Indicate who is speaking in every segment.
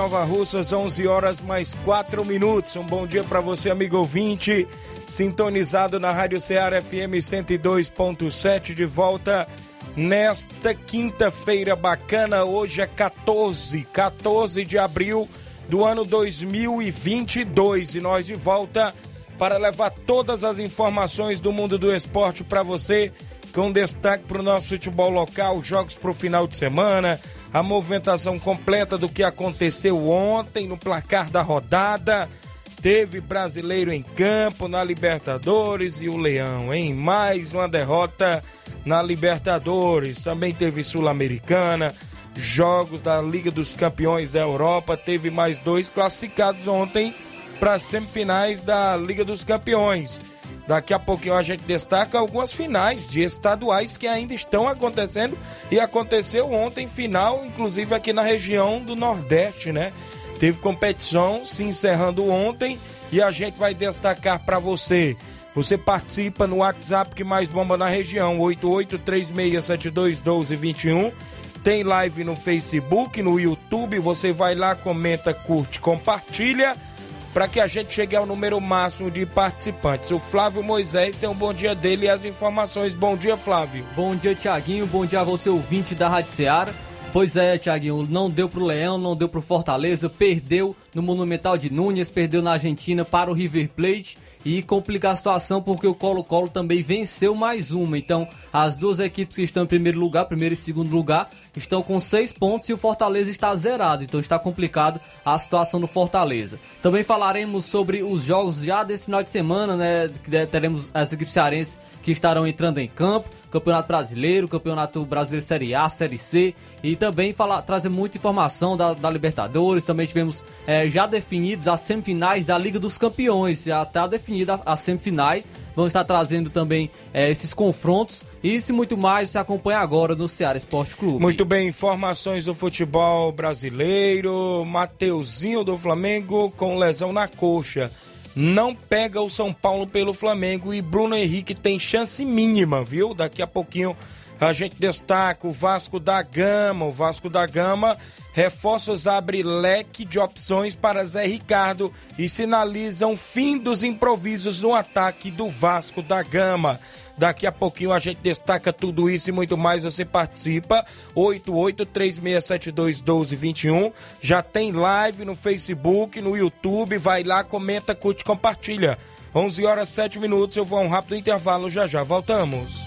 Speaker 1: Nova Russas, 11 horas mais 4 minutos. Um bom dia para você, amigo ouvinte, sintonizado na Rádio Ceará FM 102.7, de volta nesta quinta-feira bacana. Hoje é 14, 14 de abril do ano 2022 e nós de volta para levar todas as informações do mundo do esporte para você, com destaque para o nosso futebol local, jogos para o final de semana a movimentação completa do que aconteceu ontem no placar da rodada. Teve brasileiro em campo na Libertadores e o Leão em mais uma derrota na Libertadores. Também teve Sul-Americana, jogos da Liga dos Campeões da Europa. Teve mais dois classificados ontem para as semifinais da Liga dos Campeões. Daqui a pouquinho a gente destaca algumas finais de estaduais que ainda estão acontecendo e aconteceu ontem final, inclusive aqui na região do Nordeste, né? Teve competição se encerrando ontem e a gente vai destacar para você. Você participa no WhatsApp que mais bomba na região, 8836721221. Tem live no Facebook, no YouTube, você vai lá, comenta, curte, compartilha para que a gente chegue ao número máximo de participantes. O Flávio Moisés tem um bom dia dele e as informações. Bom dia, Flávio.
Speaker 2: Bom dia, Tiaguinho. Bom dia a você, ouvinte da Rádio Ceará. Pois é, Tiaguinho, não deu pro Leão, não deu pro Fortaleza, perdeu no Monumental de Núñez, perdeu na Argentina para o River Plate e complica a situação porque o Colo-Colo também venceu mais uma. Então, as duas equipes que estão em primeiro lugar, primeiro e segundo lugar, estão com seis pontos e o Fortaleza está zerado. Então, está complicado a situação do Fortaleza. Também falaremos sobre os jogos já desse final de semana, né? Teremos as equipes cearenses que estarão entrando em campo, Campeonato Brasileiro, Campeonato Brasileiro Série A, Série C e também falar, trazer muita informação da, da Libertadores. Também tivemos é, já definidos as semifinais da Liga dos Campeões, já está definida as semifinais. Vamos estar trazendo também é, esses confrontos. Isso e muito mais você acompanha agora no Ceará Esporte Clube.
Speaker 1: Muito bem, informações do futebol brasileiro. Mateuzinho do Flamengo com lesão na coxa não pega o São Paulo pelo Flamengo e Bruno Henrique tem chance mínima, viu? Daqui a pouquinho a gente destaca o Vasco da Gama. O Vasco da Gama reforços abre leque de opções para Zé Ricardo e sinalizam fim dos improvisos no ataque do Vasco da Gama. Daqui a pouquinho a gente destaca tudo isso e muito mais. Você participa. 8836721221. Já tem live no Facebook, no YouTube. Vai lá, comenta, curte, compartilha. 11 horas 7 minutos. Eu vou a um rápido intervalo. Já já voltamos.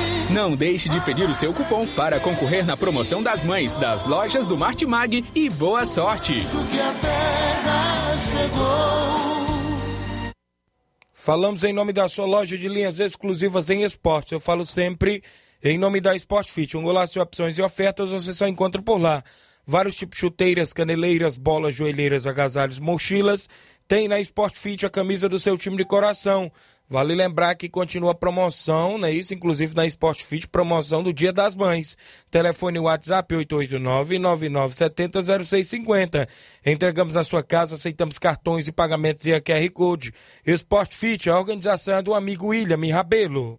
Speaker 3: Não deixe de pedir o seu cupom para concorrer na promoção das mães das lojas do Martimag e boa sorte!
Speaker 1: Falamos em nome da sua loja de linhas exclusivas em esportes. Eu falo sempre em nome da Sport Fit. Um golaço de opções e ofertas você só encontra por lá. Vários tipos de chuteiras, caneleiras, bolas, joelheiras, agasalhos, mochilas tem na Sport Fit a camisa do seu time de coração. Vale lembrar que continua a promoção, né? Isso, inclusive na Sport Fit, promoção do Dia das Mães. Telefone WhatsApp 889-9970-0650. Entregamos na sua casa, aceitamos cartões e pagamentos e a QR Code. Sport Fit, a organização é do amigo William Rabelo.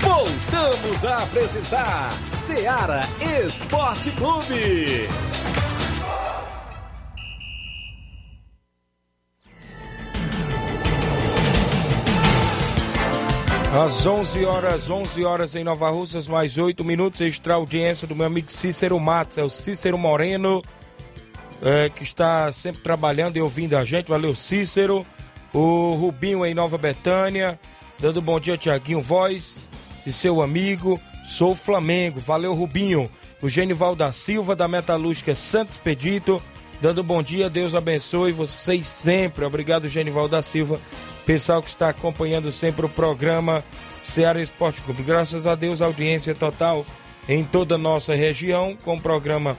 Speaker 4: Voltamos a apresentar Seara Esporte Clube.
Speaker 1: Às 11 horas, 11 horas em Nova Russas, mais 8 minutos, extra audiência do meu amigo Cícero Matos, é o Cícero Moreno, é, que está sempre trabalhando e ouvindo a gente, valeu Cícero, o Rubinho em Nova Betânia, dando bom dia Tiaguinho Voz e seu amigo, sou Flamengo, valeu Rubinho, o Genival da Silva da Metalúrgica Santos Pedito, dando bom dia, Deus abençoe vocês sempre, obrigado Genival da Silva Pessoal que está acompanhando sempre o programa Ceará Esporte Clube. Graças a Deus, audiência total em toda a nossa região com o programa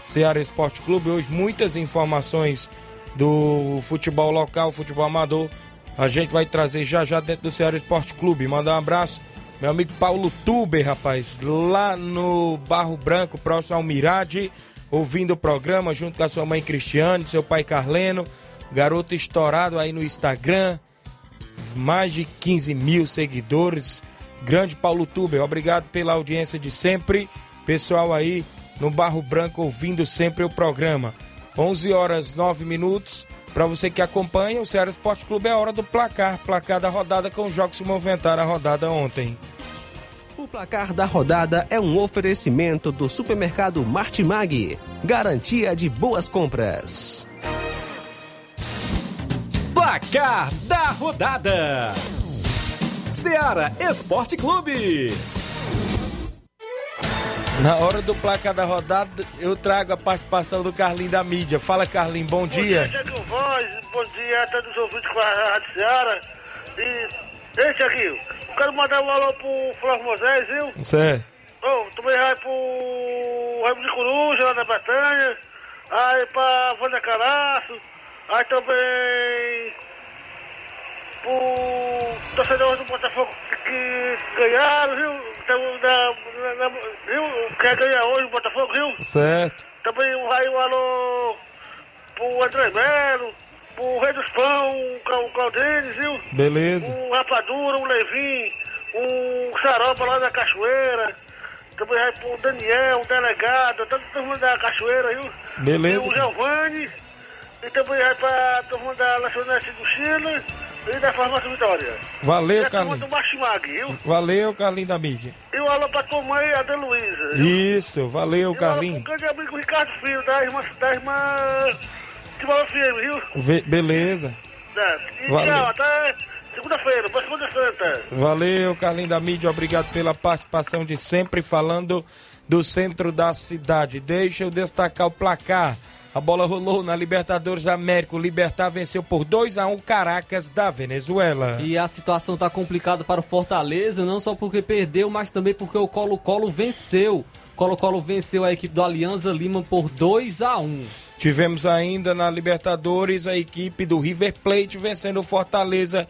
Speaker 1: Ceará Esporte Clube. Hoje, muitas informações do futebol local, futebol amador. A gente vai trazer já já dentro do Ceará Esporte Clube. Mandar um abraço, meu amigo Paulo Tuber, rapaz, lá no Barro Branco, próximo ao Mirade, ouvindo o programa junto com a sua mãe Cristiane, seu pai Carleno, garoto estourado aí no Instagram mais de 15 mil seguidores. Grande Paulo Tuber, obrigado pela audiência de sempre. Pessoal aí no Barro Branco ouvindo sempre o programa. 11 horas 9 minutos. Para você que acompanha, o Ceará Esporte Clube é hora do placar. Placar da rodada com os jogos que movimentaram a rodada ontem.
Speaker 5: O placar da rodada é um oferecimento do supermercado Martimag. Garantia de boas compras.
Speaker 4: Placar da rodada: Seara Esporte Clube.
Speaker 1: Na hora do placar da rodada, eu trago a participação do Carlinho da mídia. Fala, Carlinho, bom dia.
Speaker 6: Bom dia, Tiaguinho Voz. Bom dia a todos os ouvintes com a Rádio Seara. E, ei, Tiaguinho, eu quero mandar um alô pro Flávio Moisés, viu?
Speaker 1: Certo.
Speaker 6: Oh, também vai pro Raimundo de Coruja, lá da Batanha. Aí pra Vânia Caraço. Aí também o torcedor do Botafogo que ganharam, viu? Da, da, viu? Quer ganhar hoje o Botafogo, viu?
Speaker 1: Certo.
Speaker 6: Também vai um alô pro André Melo, pro Rei dos Pão, o Caldenes, viu?
Speaker 1: Beleza.
Speaker 6: O Rapadura, o Levin, o Saroba lá da Cachoeira. Também vai pro Daniel, o delegado, todo mundo da Cachoeira, viu?
Speaker 1: Beleza.
Speaker 6: E o Giovanni. E também vai pra todo mundo da Lanchonete do Chile e da Farmácia Vitória.
Speaker 1: Valeu,
Speaker 6: e a turma
Speaker 1: Carlinho.
Speaker 6: do Martimag, viu?
Speaker 1: Valeu, Carlinho da mídia.
Speaker 6: E um alô pra tua mãe, a Luísa.
Speaker 1: Isso, valeu,
Speaker 6: E um grande amigo Ricardo Filho, da irmã, da irmã Timão FM, viu?
Speaker 1: Ve- beleza.
Speaker 6: Tá. E
Speaker 1: Valeu.
Speaker 6: tchau, até segunda-feira, pra segunda santa.
Speaker 1: Valeu, Carlinho da mídia. Obrigado pela participação de sempre falando do centro da cidade. Deixa eu destacar o placar. A bola rolou na Libertadores da América. O Libertar venceu por 2 a 1 Caracas da Venezuela.
Speaker 2: E a situação tá complicada para o Fortaleza, não só porque perdeu, mas também porque o Colo-Colo venceu. Colo-Colo venceu a equipe do Alianza Lima por 2 a 1
Speaker 1: Tivemos ainda na Libertadores a equipe do River Plate vencendo o Fortaleza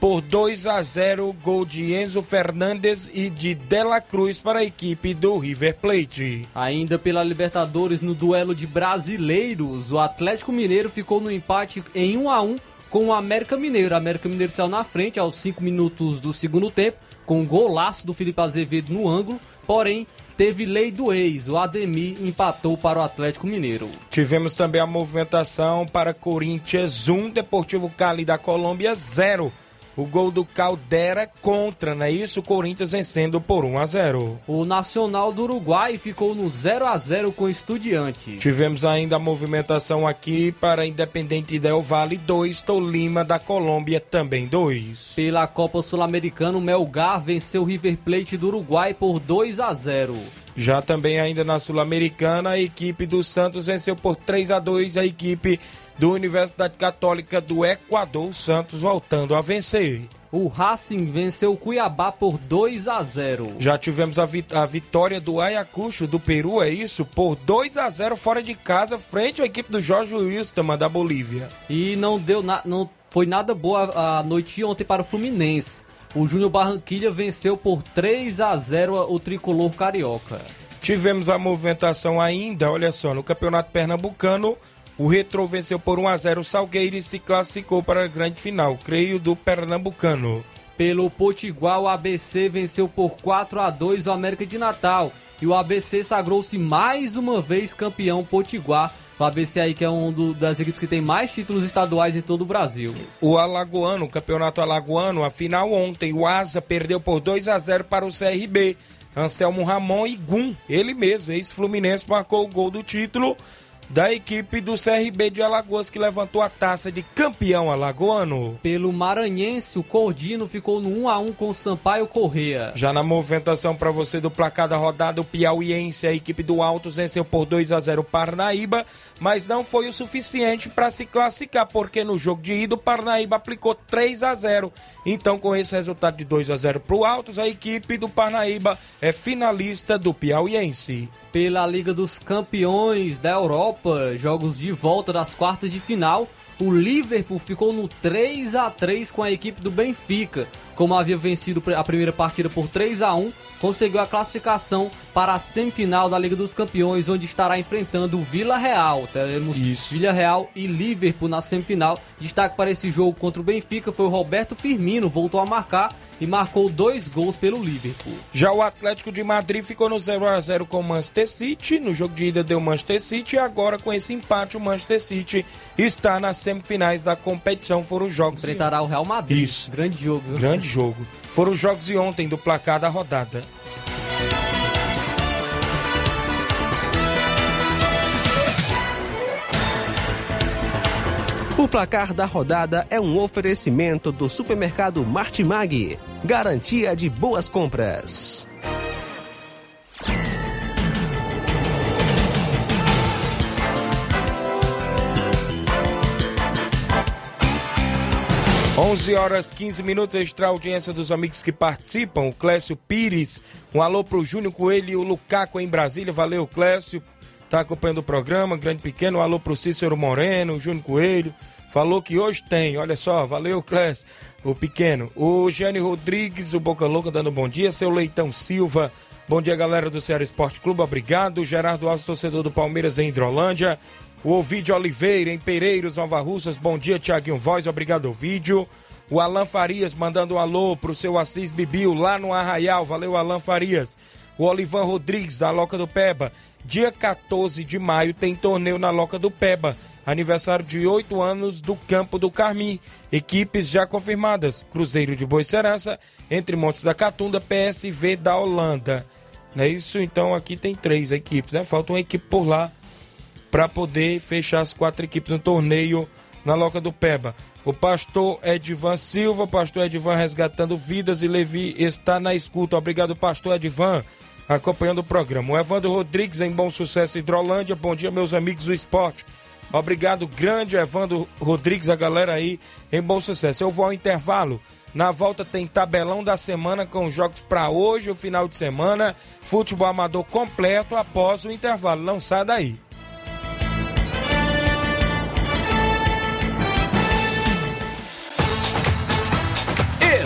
Speaker 1: por 2 a 0, gol de Enzo Fernandes e de Dela Cruz para a equipe do River Plate.
Speaker 2: Ainda pela Libertadores, no duelo de brasileiros, o Atlético Mineiro ficou no empate em 1 a 1 com o América Mineiro. O América Mineiro saiu na frente aos 5 minutos do segundo tempo, com um golaço do Felipe Azevedo no ângulo, porém teve lei do ex. O Ademir empatou para o Atlético Mineiro.
Speaker 1: Tivemos também a movimentação para Corinthians 1, Deportivo Cali da Colômbia 0. O gol do Caldera contra, não é isso? O Corinthians vencendo por 1 a 0.
Speaker 2: O Nacional do Uruguai ficou no 0 a 0 com Estudiantes.
Speaker 1: Tivemos ainda a movimentação aqui para Independente Del Vale 2, Tolima da Colômbia também 2.
Speaker 2: Pela Copa Sul-Americana, o Melgar venceu o River Plate do Uruguai por 2 a 0.
Speaker 1: Já também ainda na Sul-Americana, a equipe do Santos venceu por 3 a 2 a equipe do Universidade Católica do Equador, o Santos voltando a vencer.
Speaker 2: o Racing venceu o Cuiabá por 2 a 0.
Speaker 1: Já tivemos a, a vitória do Ayacucho do Peru, é isso? Por 2 a 0 fora de casa, frente à equipe do Jorge Wilstermann da Bolívia.
Speaker 2: E não deu na, não foi nada boa a noite ontem para o Fluminense. O Júnior Barranquilha venceu por 3 a 0 o tricolor carioca.
Speaker 1: Tivemos a movimentação ainda, olha só, no Campeonato Pernambucano, o Retro venceu por 1 a 0 o Salgueiro e se classificou para a grande final, creio, do Pernambucano.
Speaker 2: Pelo Potiguar, o ABC venceu por 4 a 2 o América de Natal. E o ABC sagrou-se mais uma vez campeão potiguar. O ABC aí que é um do, das equipes que tem mais títulos estaduais em todo o Brasil.
Speaker 1: O Alagoano, o campeonato alagoano, a final ontem, o Asa perdeu por 2 a 0 para o CRB. Anselmo Ramon e Gum, ele mesmo, ex-Fluminense, marcou o gol do título da equipe do CRB de Alagoas que levantou a taça de campeão alagoano.
Speaker 2: Pelo Maranhense, o Cordino ficou no 1 a 1 com o Sampaio Correia.
Speaker 1: Já na movimentação para você do placar da rodada, o Piauiense, a equipe do Altos venceu por 2 a 0 o Parnaíba, mas não foi o suficiente para se classificar, porque no jogo de ida o Parnaíba aplicou 3 a 0. Então, com esse resultado de 2 a 0 para o Altos, a equipe do Parnaíba é finalista do Piauiense.
Speaker 2: Pela Liga dos Campeões da Europa, jogos de volta das quartas de final, o Liverpool ficou no 3 a 3 com a equipe do Benfica. Como havia vencido a primeira partida por 3 a 1, conseguiu a classificação para a semifinal da Liga dos Campeões, onde estará enfrentando o Vila Real. Teremos
Speaker 1: Isso.
Speaker 2: Vila Real e Liverpool na semifinal. Destaque para esse jogo contra o Benfica foi o Roberto Firmino, voltou a marcar e marcou dois gols pelo Liverpool.
Speaker 1: Já o Atlético de Madrid ficou no 0 a 0 com o Manchester City. No jogo de ida deu Manchester City e agora com esse empate o Manchester City está nas semifinais da competição. Foram os jogos.
Speaker 2: Enfrentará o Real Madrid.
Speaker 1: Isso.
Speaker 2: Grande jogo.
Speaker 1: Grande jogo. Foram os jogos de ontem do placar da rodada.
Speaker 5: O placar da rodada é um oferecimento do supermercado Martimag. Garantia de boas compras.
Speaker 1: Onze horas 15 minutos, extra audiência dos amigos que participam. O Clécio Pires, um alô pro Júnior Coelho e o Lucaco em Brasília. Valeu, Clécio. Tá acompanhando o programa, grande pequeno. Um alô pro Cícero Moreno, Júnior Coelho. Falou que hoje tem, olha só, valeu, Clécio, o pequeno. O Jânio Rodrigues, o Boca Louca, dando bom dia. Seu Leitão Silva, bom dia, galera do Ceará Esporte Clube, obrigado. Gerardo Alves, torcedor do Palmeiras em Hidrolândia. O Ovidio Oliveira, em Pereiros, Nova Russas, bom dia, Tiaguinho Voz, obrigado, Ovidio. O Alan Farias, mandando um alô pro seu Assis Bibil, lá no Arraial, valeu, Alan Farias. O Olivan Rodrigues, da Loca do Peba, dia 14 de maio tem torneio na Loca do Peba aniversário de oito anos do Campo do Carmim. Equipes já confirmadas: Cruzeiro de Boicerança, Entre Montes da Catunda, PSV da Holanda. Não é isso? Então aqui tem três equipes, né? Falta uma equipe por lá para poder fechar as quatro equipes no torneio na Loca do Peba. O pastor Edvan Silva, pastor Edvan resgatando vidas e Levi está na escuta. Obrigado, pastor Edvan, acompanhando o programa. O Evandro Rodrigues em Bom Sucesso Hidrolândia. Bom dia, meus amigos do esporte. Obrigado, grande Evandro Rodrigues, a galera aí em bom sucesso. Eu vou ao intervalo. Na volta tem tabelão da semana com jogos para hoje, o final de semana, futebol amador completo após o intervalo. Não sai daí.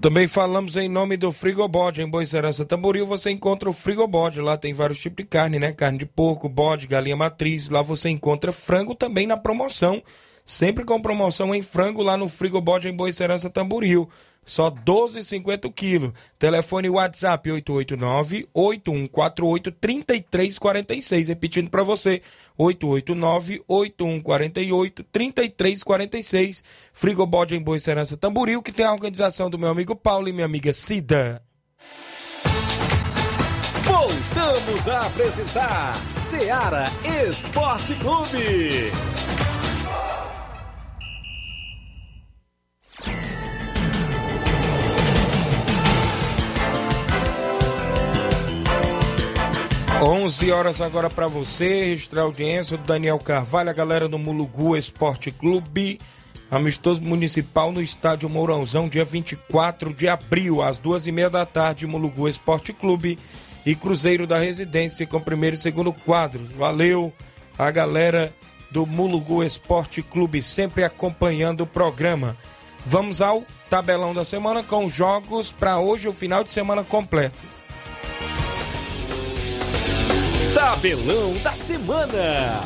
Speaker 1: Também falamos em nome do Frigobode. Em Boa Serança Tamboril você encontra o Frigobode. Lá tem vários tipos de carne, né? Carne de porco, bode, galinha matriz. Lá você encontra frango também na promoção. sempre com promoção em frango lá no Frigobode em Boa Serança Tamboril. Só 12,50 o quilo. Telefone WhatsApp 889-8148-3346. Repetindo para você, 889-8148-3346. Frigobode em Boa Serança Tamboril, que tem a organização do meu amigo Paulo e minha amiga Cida.
Speaker 4: Voltamos a apresentar Seara Esporte Clube.
Speaker 1: 11 horas agora para você, registrar a audiência do Daniel Carvalho, a galera do Mulugu Esporte Clube, amistoso municipal no estádio Mourãozão, dia 24 de abril, às duas e meia da tarde, Mulugu Esporte Clube e Cruzeiro da Residência com primeiro e segundo quadro. Valeu a galera do Mulugu Esporte Clube, sempre acompanhando o programa. Vamos ao tabelão da semana com jogos para hoje, o final de semana completo.
Speaker 4: Tabelão da Semana.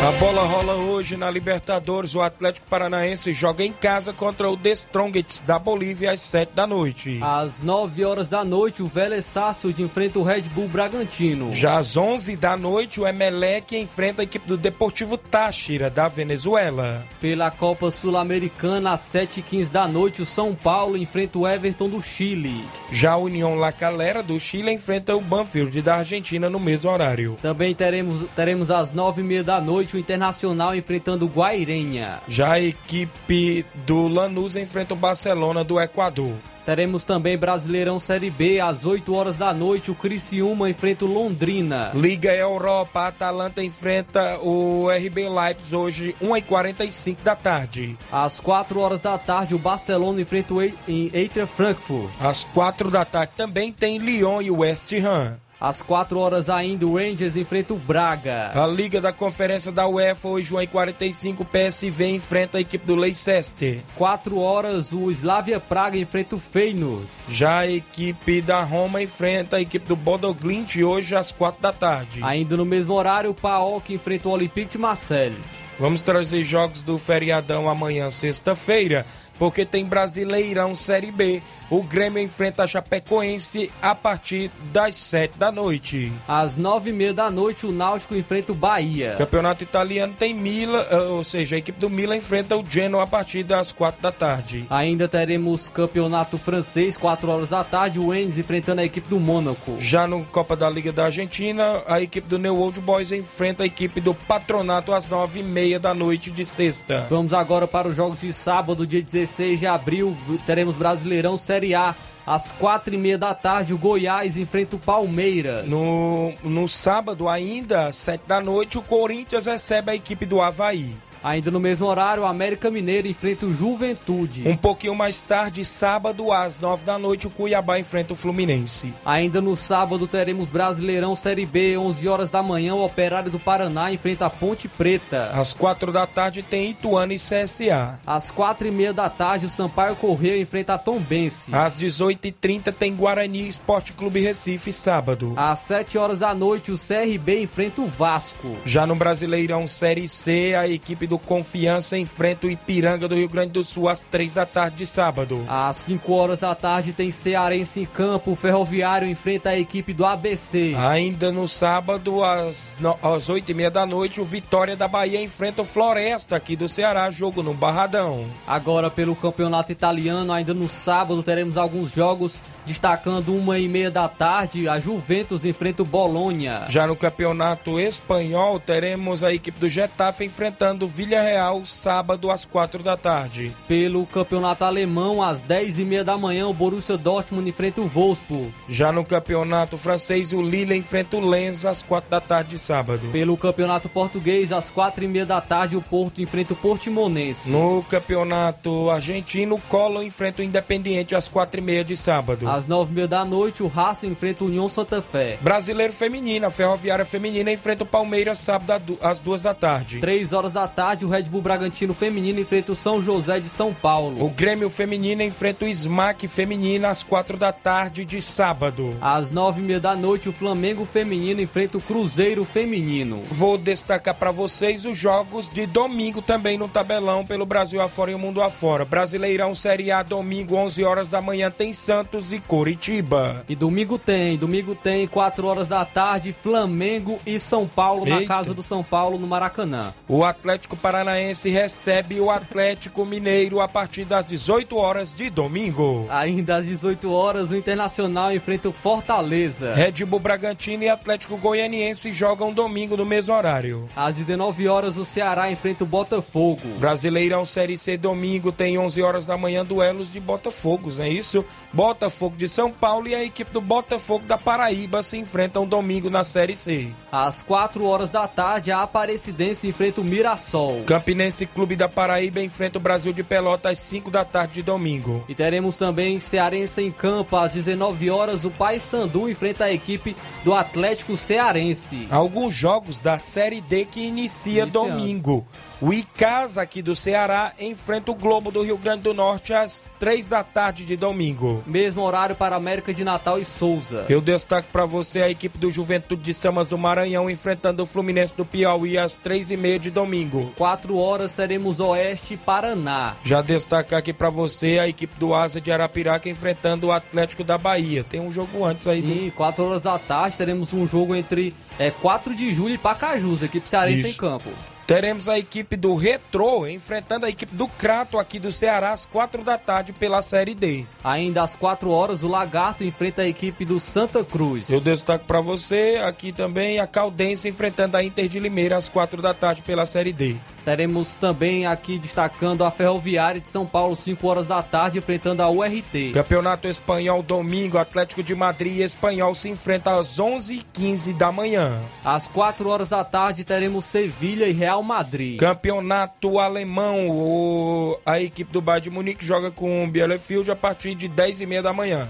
Speaker 1: A bola rola hoje na Libertadores. O Atlético Paranaense joga em casa contra o The Strongest da Bolívia às 7 da noite.
Speaker 2: Às 9 horas da noite, o Vélez Sarsfield enfrenta o Red Bull Bragantino.
Speaker 1: Já às 11 da noite, o Emelec enfrenta a equipe do Deportivo Táchira da Venezuela.
Speaker 2: Pela Copa Sul-Americana, às 7h15 da noite, o São Paulo enfrenta o Everton do Chile.
Speaker 1: Já a União La Calera do Chile enfrenta o Banfield da Argentina no mesmo horário.
Speaker 2: Também teremos, teremos às 9h30 da noite o Internacional enfrentando o Guairenha.
Speaker 1: Já a equipe do Lanús enfrenta o Barcelona do Equador.
Speaker 2: Teremos também Brasileirão Série B, às 8 horas da noite, o Criciúma enfrenta o Londrina.
Speaker 1: Liga Europa, Atalanta enfrenta o RB Leipzig hoje, 1h45 da tarde.
Speaker 2: Às 4 horas da tarde, o Barcelona enfrenta o Eintracht Frankfurt.
Speaker 1: Às 4 da tarde também tem Lyon e West Ham.
Speaker 2: Às 4 horas ainda, o Rangers enfrenta o Braga.
Speaker 1: A Liga da Conferência da UEFA, hoje, 1h45, PSV enfrenta a equipe do Leicester.
Speaker 2: 4 horas, o Slavia Praga enfrenta o Feyenoord.
Speaker 1: Já a equipe da Roma enfrenta a equipe do Bodoglint, hoje, às 4 da tarde.
Speaker 2: Ainda no mesmo horário, o PAOK enfrenta o Olympique de Marseille.
Speaker 1: Vamos trazer jogos do feriadão amanhã, sexta-feira, porque tem Brasileirão Série B. O Grêmio enfrenta a Chapecoense a partir das 7 da noite.
Speaker 2: Às 9 e meia da noite, o Náutico enfrenta o Bahia.
Speaker 1: Campeonato italiano tem Mila, ou seja, a equipe do Milan enfrenta o Genoa a partir das 4 da tarde.
Speaker 2: Ainda teremos campeonato francês, 4 horas da tarde, o Endes enfrentando a equipe do Mônaco.
Speaker 1: Já no Copa da Liga da Argentina, a equipe do New Old Boys enfrenta a equipe do Patronato às 9 e meia da noite de sexta.
Speaker 2: Vamos agora para os jogos de sábado, dia 16 de abril, teremos Brasileirão Série Série A. Às quatro e meia da tarde, o Goiás enfrenta o Palmeiras.
Speaker 1: No, no sábado, ainda, sete da noite, o Corinthians recebe a equipe do Havaí.
Speaker 2: Ainda no mesmo horário, o América Mineiro enfrenta o Juventude.
Speaker 1: Um pouquinho mais tarde, sábado, às nove da noite, o Cuiabá enfrenta o Fluminense.
Speaker 2: Ainda no sábado, teremos Brasileirão Série B, 11 horas da manhã, o Operário do Paraná enfrenta a Ponte Preta.
Speaker 1: Às quatro da tarde, tem Ituano e CSA.
Speaker 2: Às quatro e meia da tarde, o Sampaio Correia enfrenta a Tombense.
Speaker 1: Às dezoito e trinta, tem Guarani Esporte Clube Recife, sábado.
Speaker 2: Às sete horas da noite, o CRB enfrenta o Vasco.
Speaker 1: Já no Brasileirão Série C, a equipe do Confiança enfrenta o Ipiranga do Rio Grande do Sul às três da tarde de sábado.
Speaker 2: Às 5 horas da tarde tem Cearense em campo. O Ferroviário enfrenta a equipe do ABC.
Speaker 1: Ainda no sábado, às, às 8 e meia da noite, o Vitória da Bahia enfrenta o Floresta aqui do Ceará, jogo no Barradão.
Speaker 2: Agora pelo Campeonato Italiano, ainda no sábado teremos alguns jogos destacando uma e meia da tarde, a Juventus enfrenta o Bolonha.
Speaker 1: Já no Campeonato Espanhol, teremos a equipe do Getafe enfrentando o Villarreal sábado às quatro da tarde.
Speaker 2: Pelo Campeonato Alemão, às dez e meia da manhã, o Borussia Dortmund enfrenta o Wolfsburg.
Speaker 1: Já no Campeonato Francês, o Lille enfrenta o Lens às quatro da tarde de sábado.
Speaker 2: Pelo Campeonato Português, às quatro e meia da tarde, o Porto enfrenta o Portimonense.
Speaker 1: No Campeonato Argentino, o Colo enfrenta o Independiente às quatro e meia de sábado.
Speaker 2: Às Às nove e meia da noite, o Racing enfrenta o União Santa Fé.
Speaker 1: Brasileiro Feminino, a Ferroviária Feminina enfrenta o Palmeiras sábado às duas da tarde.
Speaker 2: Três horas da tarde, o Red Bull Bragantino Feminino enfrenta o São José de São Paulo.
Speaker 1: O Grêmio Feminino enfrenta o Smack Feminina às quatro da tarde de sábado.
Speaker 2: Às nove e meia da noite, o Flamengo Feminino enfrenta o Cruzeiro Feminino.
Speaker 1: Vou destacar para vocês os jogos de domingo também no tabelão pelo Brasil afora e o mundo afora. Brasileirão Série A, domingo, 11 horas da manhã, tem Santos e Coritiba.
Speaker 2: E domingo tem, domingo tem, 4 horas da tarde, Flamengo e São Paulo na
Speaker 1: Eita.
Speaker 2: casa do São Paulo, no Maracanã.
Speaker 1: O Atlético Paranaense recebe o Atlético Mineiro a partir das 18 horas de domingo.
Speaker 2: Ainda às 18 horas, o Internacional enfrenta o Fortaleza.
Speaker 1: Red Bull Bragantino e Atlético Goianiense jogam domingo no mesmo horário.
Speaker 2: Às 19 horas, o Ceará enfrenta o Botafogo.
Speaker 1: Brasileirão Série C domingo tem 11 horas da manhã duelos de Botafogos, não é isso? Botafogo de São Paulo e a equipe do Botafogo da Paraíba se enfrentam domingo na Série C.
Speaker 2: Às 4 horas da tarde, a Aparecidense enfrenta o Mirassol.
Speaker 1: Campinense Clube da Paraíba enfrenta o Brasil de Pelota às 5 da tarde de domingo.
Speaker 2: E teremos também Cearense em campo às 19 horas. O Paysandu enfrenta a equipe do Atlético Cearense.
Speaker 1: Alguns jogos da Série D que inicia
Speaker 2: Iniciando.
Speaker 1: domingo. O Icasa aqui do Ceará enfrenta o Globo do Rio Grande do Norte às 3 da tarde de domingo.
Speaker 2: Mesmo horário para América de Natal e Souza.
Speaker 1: Eu destaco para você a equipe do Juventude de Samas do Maranhão enfrentando o Fluminense do Piauí às 3 e meia de domingo.
Speaker 2: 4 horas teremos Oeste e Paraná.
Speaker 1: Já destacar aqui para você a equipe do Asa de Arapiraca enfrentando o Atlético da Bahia. Tem um jogo antes aí do
Speaker 2: Sim, 4 horas da tarde teremos um jogo entre é, 4 de julho e Pacajus, equipe cearense
Speaker 1: Isso.
Speaker 2: em campo.
Speaker 1: Teremos a equipe do Retrô enfrentando a equipe do Crato aqui do Ceará às 4 da tarde pela Série D.
Speaker 2: Ainda às 4 horas, o Lagarto enfrenta a equipe do Santa Cruz.
Speaker 1: Eu destaco para você aqui também a Caldense enfrentando a Inter de Limeira às 4 da tarde pela Série D.
Speaker 2: Teremos também aqui destacando a Ferroviária de São Paulo, 5 horas da tarde, enfrentando a URT.
Speaker 1: Campeonato Espanhol domingo, Atlético de Madrid e Espanhol se enfrentam às 11h15 da manhã.
Speaker 2: Às 4 horas da tarde, teremos Sevilha e Real Madrid.
Speaker 1: Campeonato Alemão, o- a equipe do Bayern de Munique joga com o Bielefeld a partir de 10h30 da manhã.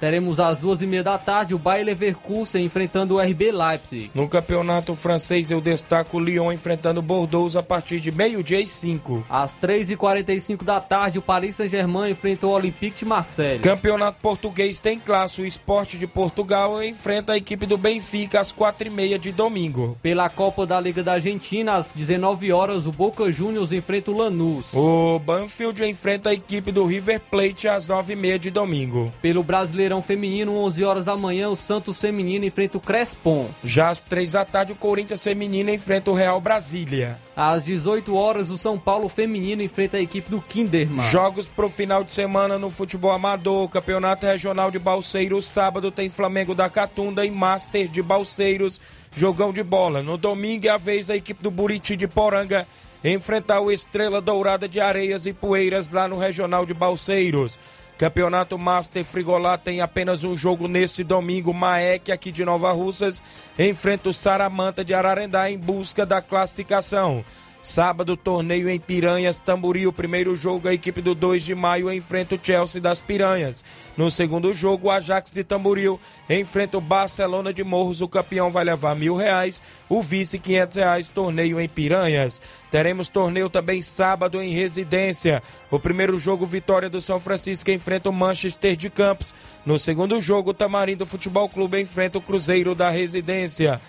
Speaker 2: Teremos às 2 e meia da tarde o Bayer Leverkusen enfrentando o RB Leipzig.
Speaker 1: No campeonato francês eu destaco o Lyon enfrentando o Bordeaux a partir de meio-dia e 5.
Speaker 2: Às 3h45 da tarde, o Paris Saint-Germain enfrenta o Olympique de Marseille.
Speaker 1: Campeonato português tem classe, o Esporte de Portugal enfrenta a equipe do Benfica às 4h30 de domingo.
Speaker 2: Pela Copa da Liga da Argentina, às 19 horas, o Boca Juniors enfrenta o Lanús.
Speaker 1: O Banfield enfrenta a equipe do River Plate às 9h30 de domingo.
Speaker 2: Pelo Brasileirão Feminino, 11 horas da manhã, o Santos Feminino enfrenta o Crespon.
Speaker 1: Já às 3 da tarde o Corinthians Feminino enfrenta o Real Brasília.
Speaker 2: Às 18 horas, o São Paulo Feminino enfrenta a equipe do Kinderman.
Speaker 1: Jogos pro final de semana no futebol amador, Campeonato Regional de Balseiros, sábado tem Flamengo da Catunda e Master de Balseiros, jogão de bola. No domingo é a vez da equipe do Buriti de Poranga enfrentar o Estrela Dourada de Areias e Poeiras lá no Regional de Balseiros. Campeonato Master Frigolá tem apenas um jogo nesse domingo. Maek, aqui de Nova Russas, enfrenta o Saramanta de Ararendá em busca da classificação. Sábado, torneio em Piranhas, Tamboril. Primeiro jogo, a equipe do 2 de maio enfrenta o Chelsea das Piranhas. No segundo jogo, o Ajax de Tamboril enfrenta o Barcelona de Morros. O campeão vai levar mil reais, o vice quinhentos reais. Torneio em Piranhas. Teremos torneio também sábado em Residência. O primeiro jogo, Vitória do São Francisco enfrenta o Manchester de Campos. No segundo jogo, o Tamarindo Futebol Clube enfrenta o Cruzeiro da Residência.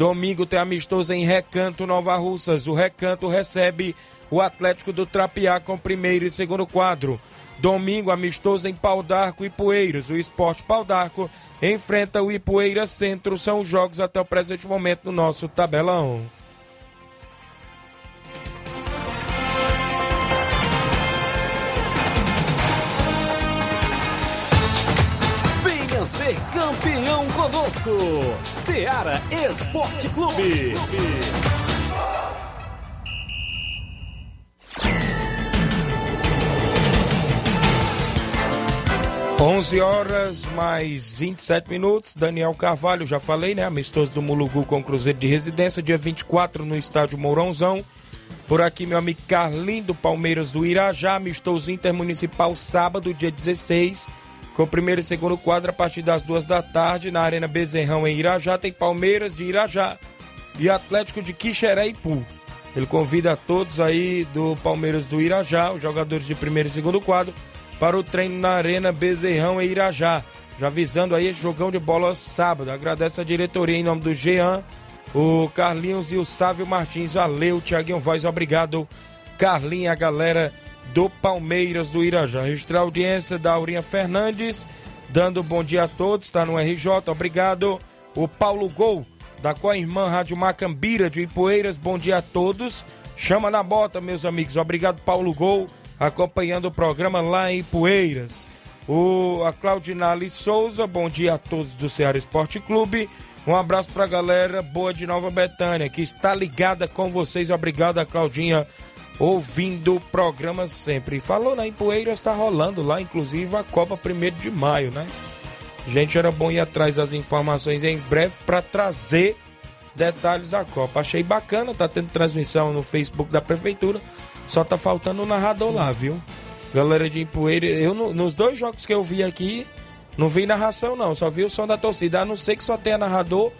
Speaker 1: Domingo tem amistoso em Recanto, Nova Russas. O Recanto recebe o Atlético do Trapiá com primeiro e segundo quadro. Domingo, amistoso em Pau d'Arco e Poeiras. O Esporte Pau d'Arco enfrenta o Ipueira Centro. São os jogos até o presente momento no nosso tabelão.
Speaker 4: Ser campeão conosco. Seara Esporte Clube.
Speaker 1: 11 horas mais 27 minutos. Daniel Carvalho, já falei, né? Amistoso do Mulugu com Cruzeiro de Residência, dia 24 no estádio Mourãozão. Por aqui, meu amigo Carlinho do Palmeiras do Irajá, amistoso intermunicipal sábado, dia 16, com o primeiro e segundo quadro a partir das duas da tarde na Arena Bezerrão em Irajá. Tem Palmeiras de Irajá e Atlético de Quixeré e. Ele convida a todos aí do Palmeiras do Irajá, os jogadores de primeiro e segundo quadro, para o treino na Arena Bezerrão em Irajá. Já avisando aí esse jogão de bola sábado. Agradece a diretoria em nome do Jean, o Carlinhos e o Sávio Martins. Valeu, Tiaguinho Voz, obrigado. Carlinhos, a galera do Palmeiras do Irajá. Registrar a audiência da Aurinha Fernandes, dando bom dia a todos, está no RJ, obrigado. O Paulo Gol, da Coirmã Rádio Macambira de Ipueiras, bom dia a todos. Chama na bota, meus amigos. Obrigado, Paulo Gol, acompanhando o programa lá em Ipueiras. O, a Claudinale Souza, bom dia a todos do Ceará Esporte Clube. Um abraço pra galera boa de Nova Betânia, que está ligada com vocês. Obrigado, a Claudinha ouvindo o programa sempre. Falou, né? Em Poeiras está rolando lá, inclusive, a Copa 1 de maio, né? Gente, era bom ir atrás das informações em breve para trazer detalhes da Copa. Achei bacana, tá tendo transmissão no Facebook da Prefeitura. Só tá faltando o narrador lá, viu? Galera de Empoeira, eu nos dois jogos que eu vi aqui, não vi narração não, só vi o som da torcida. A não ser que só tenha narrador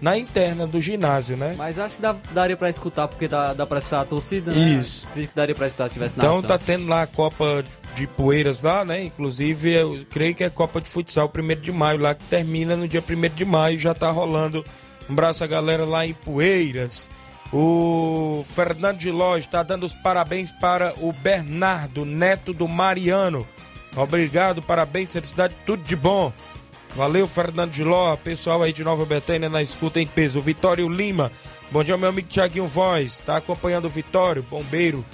Speaker 1: na interna do ginásio, né?
Speaker 2: Mas acho que dá, daria pra escutar, porque dá, dá pra escutar a torcida, né?
Speaker 1: Isso.
Speaker 2: Acredito que daria pra escutar se tivesse
Speaker 1: Então tá tendo lá a Copa de Poeiras lá, né? Inclusive, eu creio que é Copa de Futsal 1 de maio lá, que termina no dia 1 de maio, já tá rolando. Um abraço a galera lá em Poeiras. O Fernando de Ló está dando os parabéns para o Bernardo, neto do Mariano. Obrigado, parabéns, felicidade, tudo de bom. Valeu, Fernando de Ló, pessoal aí de Nova Betânia na escuta em peso. Vitório Lima, bom dia, meu amigo Tiaguinho Voz, tá acompanhando o Vitório, bombeiro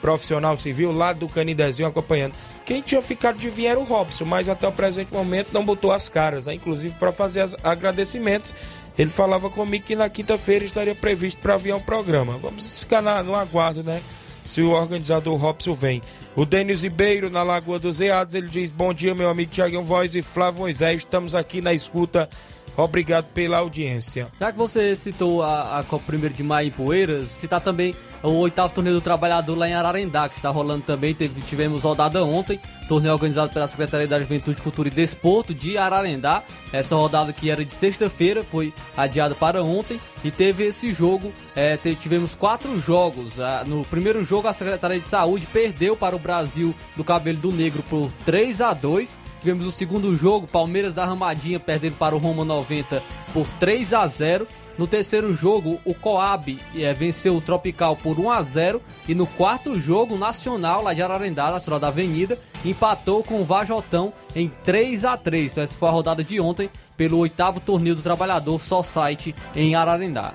Speaker 1: profissional civil lá do Canidezinho acompanhando. Quem tinha ficado de vir era o Robson, mas até o presente momento não botou as caras, né? Inclusive para fazer agradecimentos. Ele falava comigo que na quinta-feira estaria previsto para vir ao programa. Vamos ficar no aguardo, né? Se o organizador Robson vem. O Denis Ribeiro, na Lagoa dos Eados, ele diz: Bom dia, meu amigo Tiaguinho Voz e Flávio Moisés. Estamos aqui na escuta. Obrigado pela audiência.
Speaker 2: Já que você citou a, a Copa 1 de Maio em Poeiras, citar também o oitavo torneio do trabalhador lá em Ararendá, que está rolando também. Teve, tivemos rodada ontem, torneio organizado pela Secretaria da Juventude, Cultura e Desporto de Ararendá. Essa rodada que era de sexta-feira foi adiada para ontem e teve esse jogo. É, tivemos quatro jogos. No primeiro jogo, a Secretaria de Saúde perdeu para o Brasil do Cabelo do Negro por 3 a 2 Tivemos o segundo jogo, Palmeiras da Ramadinha perdendo para o Roma 90 por 3 a 0 no terceiro jogo, o Coab eh, venceu o Tropical por 1 a 0 e no quarto jogo, o Nacional lá de Ararendá, na da Avenida, empatou com o Vajotão em 3 a 3. Então essa foi a rodada de ontem pelo oitavo torneio do Trabalhador Society em Ararendá.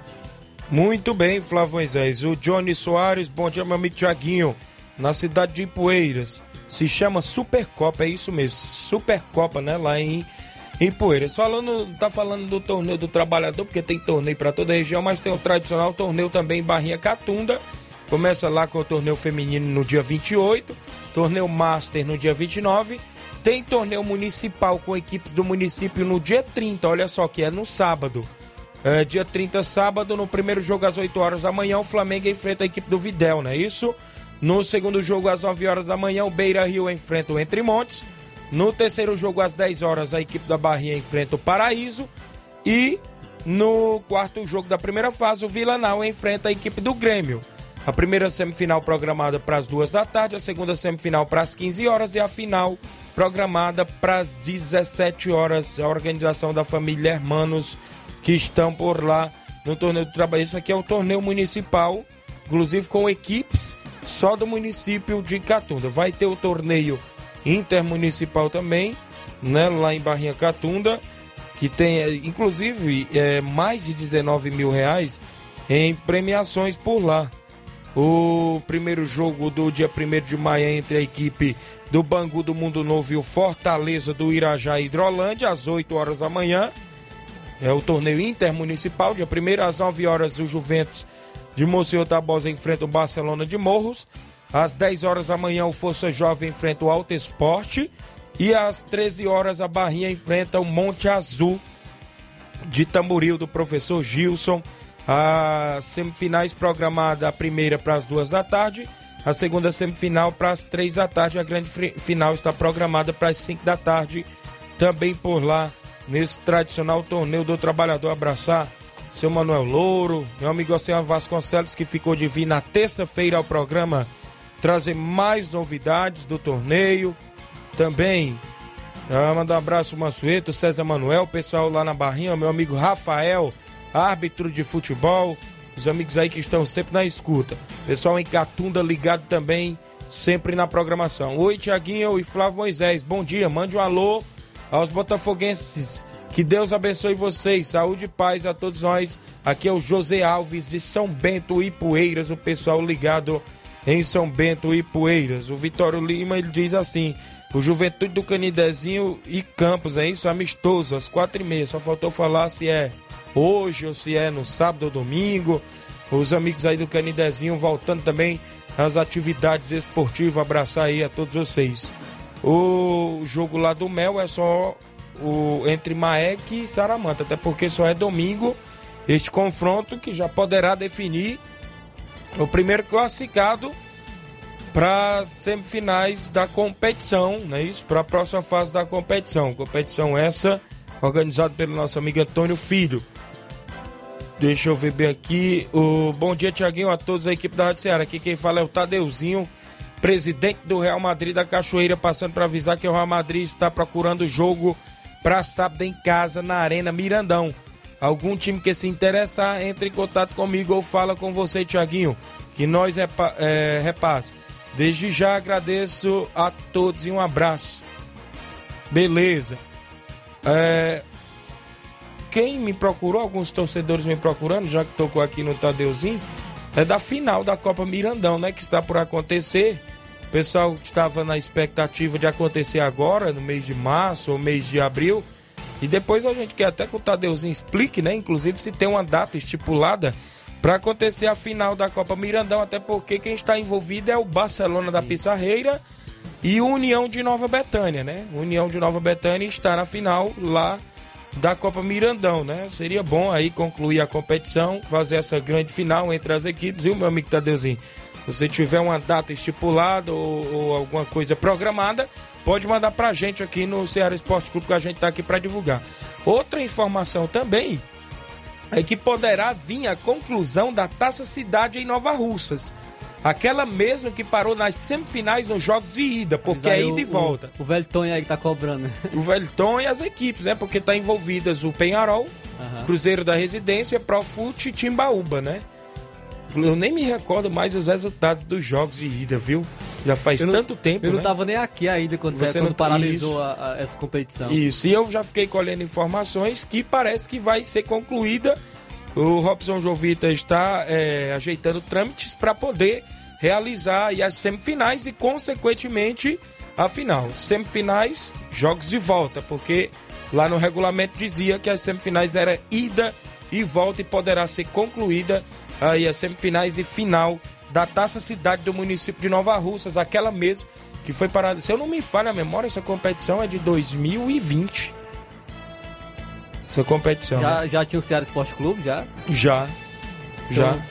Speaker 1: Muito bem, Flávio Moisés. O Johnny Soares, bom dia, meu amigo Tiaguinho. Na cidade de Ipueiras. Se chama Supercopa, é isso mesmo. Supercopa, né? Lá em Ipueiras. Falando, tá falando do torneio do trabalhador, porque tem torneio para toda a região, mas tem o tradicional torneio também em Barrinha Catunda. Começa lá com o torneio feminino no dia 28, torneio Master no dia 29. Tem torneio municipal com equipes do município no dia 30, olha só que é no sábado. É, dia 30, sábado, no primeiro jogo às 8 horas da manhã, o Flamengo enfrenta a equipe do Videl, não é isso? No segundo jogo, às 9 horas da manhã, o Beira Rio enfrenta o Entre Montes. No terceiro jogo, às 10 horas, a equipe da Bahia enfrenta o Paraíso. E no quarto jogo da primeira fase, o Vila Nau enfrenta a equipe do Grêmio. A primeira semifinal programada para as duas da tarde, a segunda semifinal para as 15 horas e a final programada para as 17 horas. A organização da família Hermanos que estão por lá no torneio do trabalho. Isso aqui é o torneio municipal, inclusive com equipes só do município de Catunda. Vai ter o torneio intermunicipal também, né, lá em Barrinha Catunda, que tem, eh, inclusive, é, mais de 19 mil reais em premiações por lá. O primeiro jogo do dia 1 de maio é entre a equipe do Bangu do Mundo Novo e o Fortaleza do Irajá Hidrolândia, às 8 horas da manhã. É o torneio intermunicipal, dia 1 às 9 horas o Juventus de Monsenhor Tabosa enfrenta o Barcelona de Morros. Às 10 horas da manhã o Força Jovem enfrenta o Alto Esporte. E às 13 horas a Barrinha enfrenta o Monte Azul de Tamboril do professor Gilson. As semifinais programada a primeira para as duas da tarde, A segunda semifinal para as três da tarde. A grande final está programada para as cinco da tarde. Também por lá, nesse tradicional torneio do trabalhador. Abraçar seu Manuel Louro, meu amigo Oceano Vasconcelos, que ficou de vir na terça-feira ao programa trazer mais novidades do torneio. Também ah, mandar um abraço Mansueto, César Manuel, pessoal lá na Barrinha, meu amigo Rafael, árbitro de futebol, os amigos aí que estão sempre na escuta. Pessoal em Catunda ligado também, sempre na programação. Oi, Tiaguinho e Flávio Moisés, bom dia, mande um alô aos botafoguenses que Deus abençoe vocês. Saúde e paz a todos nós. Aqui é o José Alves de São Bento e Poeiras, o pessoal ligado em São Bento e Poeiras. O Vitório Lima ele diz assim: o Juventude do Canidezinho e Campos, é isso? Amistoso, às quatro e meia. Só faltou falar se é hoje ou se é no sábado ou domingo. Os amigos aí do Canidezinho voltando também às atividades esportivas. Abraçar aí a todos vocês. O jogo lá do Mel é só o, entre Maek e Saramanta, até porque só é domingo este confronto que já poderá definir o primeiro classificado para semifinais da competição, não é isso? Para a próxima fase da competição. Competição essa organizada pelo nosso amigo Antônio Filho. Deixa eu ver bem aqui. O bom dia, Tiaguinho, a todos a equipe da Rádio Ceará. Aqui quem fala é o Tadeuzinho, presidente do Real Madrid da Cachoeira, passando para avisar que o Real Madrid está procurando o jogo para sábado em casa na Arena Mirandão. Algum time que se interessar, entre em contato comigo ou fala com você, Tiaguinho, que nós repa é, repasse. Desde já agradeço a todos e um abraço. Beleza. É, quem me procurou, alguns torcedores me procurando, já que tocou aqui no Tadeuzinho, é da final da Copa Mirandão, né? Que está por acontecer pessoal estava na expectativa de acontecer agora, no mês de março ou mês de abril. E depois a gente quer até que o Tadeuzinho explique, né? Inclusive se tem uma data estipulada para acontecer a final da Copa Mirandão, até porque quem está envolvido é o Barcelona Sim. da Pissarreira e o União de Nova Betânia, né? União de Nova Betânia está na final lá da Copa Mirandão, né? Seria bom aí concluir a competição, fazer essa grande final entre as equipes, viu, meu amigo Tadeuzinho? Você tiver uma data estipulada ou, ou alguma coisa programada, pode mandar pra gente aqui no Ceará Esporte Clube que a gente tá aqui para divulgar. Outra informação também é que poderá vir a conclusão da Taça Cidade em Nova Russas. Aquela mesmo que parou nas semifinais nos jogos de ida, porque é ida e volta.
Speaker 2: O, o velho Tonho aí que tá cobrando.
Speaker 1: O velho Tonho e as equipes, né? Porque tá envolvidas o Penharol, uhum. Cruzeiro da Residência, Profute e Timbaúba, né? Eu nem me recordo mais os resultados dos jogos de ida, viu? Já faz
Speaker 2: não,
Speaker 1: tanto tempo.
Speaker 2: Eu
Speaker 1: né?
Speaker 2: não tava nem aqui ainda quando, você, quando não... paralisou a, a, essa competição.
Speaker 1: Isso, e eu já fiquei colhendo informações que parece que vai ser concluída. O Robson Jovita está é, ajeitando trâmites para poder realizar as semifinais e, consequentemente, a final. Semifinais, jogos de volta, porque lá no regulamento dizia que as semifinais era ida e volta e poderá ser concluída aí as semifinais e final da Taça Cidade do município de Nova Russas, aquela mesmo que foi parada. Se eu não me falha a memória, essa competição é de 2020. Essa competição.
Speaker 2: Já, né? já tinha o Ceará Esporte Clube, já?
Speaker 1: Já. Já. Então,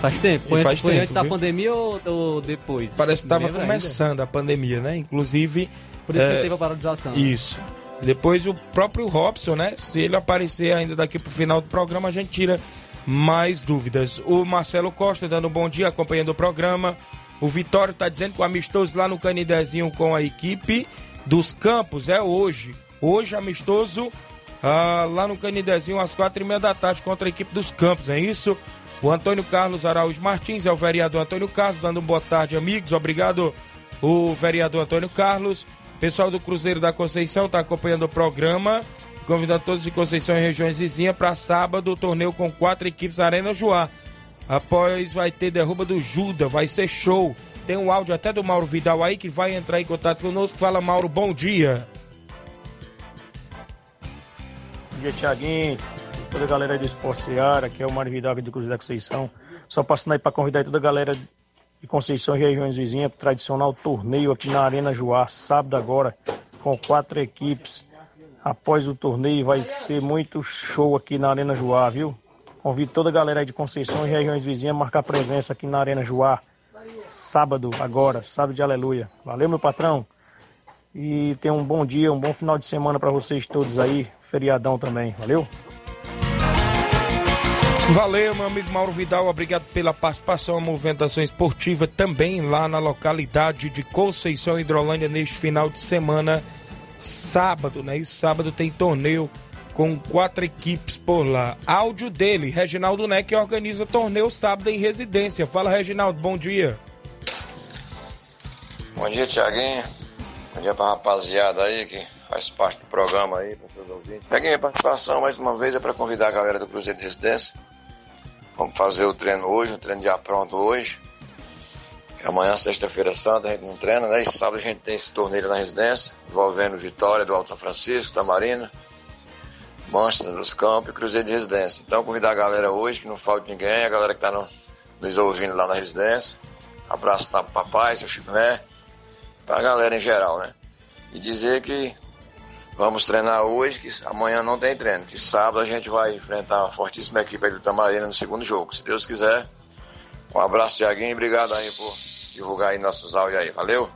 Speaker 2: faz tempo? Foi, faz foi tempo, antes viu? da pandemia ou, ou depois?
Speaker 1: Parece que estava começando ainda? a pandemia, né? Inclusive.
Speaker 2: Por isso é, que teve a paralisação. Né?
Speaker 1: Isso. Depois o próprio Robson, né? Se ele aparecer ainda daqui pro final do programa, a gente tira mais dúvidas. O Marcelo Costa dando um bom dia, acompanhando o programa. O Vitório está dizendo que o amistoso lá no Canidezinho com a equipe dos Campos é hoje. Hoje, amistoso ah, lá no Canidezinho às quatro e meia da tarde contra a equipe dos Campos, é isso? O Antônio Carlos Araújo Martins é o vereador Antônio Carlos, dando boa tarde, amigos. Obrigado, o vereador Antônio Carlos. Pessoal do Cruzeiro da Conceição está acompanhando o programa convidando todos de Conceição e regiões vizinhas para sábado o torneio com quatro equipes Arena Joá. Após vai ter derruba do Juda, vai ser show. Tem um áudio até do Mauro Vidal aí que vai entrar em contato conosco. Fala, Mauro, bom dia.
Speaker 7: Bom dia, Tiaguinho. Toda a galera do Esporte Seara, aqui é o Mário Vidal do Cruz da Conceição. Só passando aí para convidar toda a galera de Conceição e regiões vizinhas para o tradicional torneio aqui na Arena Joá, sábado agora, com quatro equipes após o torneio. Vai ser muito show aqui na Arena Joá, viu? Convido toda a galera aí de Conceição e regiões vizinhas a marcar presença aqui na Arena Joá. sábado, agora, sábado de aleluia. Valeu, meu patrão. E tenha um bom dia, um bom final de semana para vocês todos aí. Feriadão também. Valeu?
Speaker 1: Valeu, meu amigo Mauro Vidal, obrigado pela participação. A movimentação esportiva também lá na localidade de Conceição Hidrolândia neste final de semana, sábado, né? E sábado tem torneio com quatro equipes por lá. Áudio dele, Reginaldo Neck, organiza torneio sábado em residência. Fala, Reginaldo, bom dia.
Speaker 8: Bom dia, Tiaguinho. Bom dia pra rapaziada aí que faz parte do programa aí, para seus ouvintes. Tiaguinho, a participação mais uma vez é para convidar a galera do Cruzeiro de Residência Vamos fazer o treino hoje, um treino já pronto hoje. Amanhã, sexta-feira santa, a gente não treina, né? E sábado a gente tem esse torneio na residência, envolvendo Vitória do Alto Francisco, Tamarina, Manchester dos Campos e Cruzeiro de Residência. Então, convidar a galera hoje, que não falte ninguém, a galera que está no, nos ouvindo lá na residência. Abraço tá pro papai, seu Chico Né, pra galera em geral, né? E dizer que Vamos treinar hoje, que amanhã não tem treino, que sábado a gente vai enfrentar uma fortíssima equipe aí do Tamarina no segundo jogo, se Deus quiser. Um abraço, Tiaguinho, obrigado aí por divulgar aí nossos áudios aí. Valeu!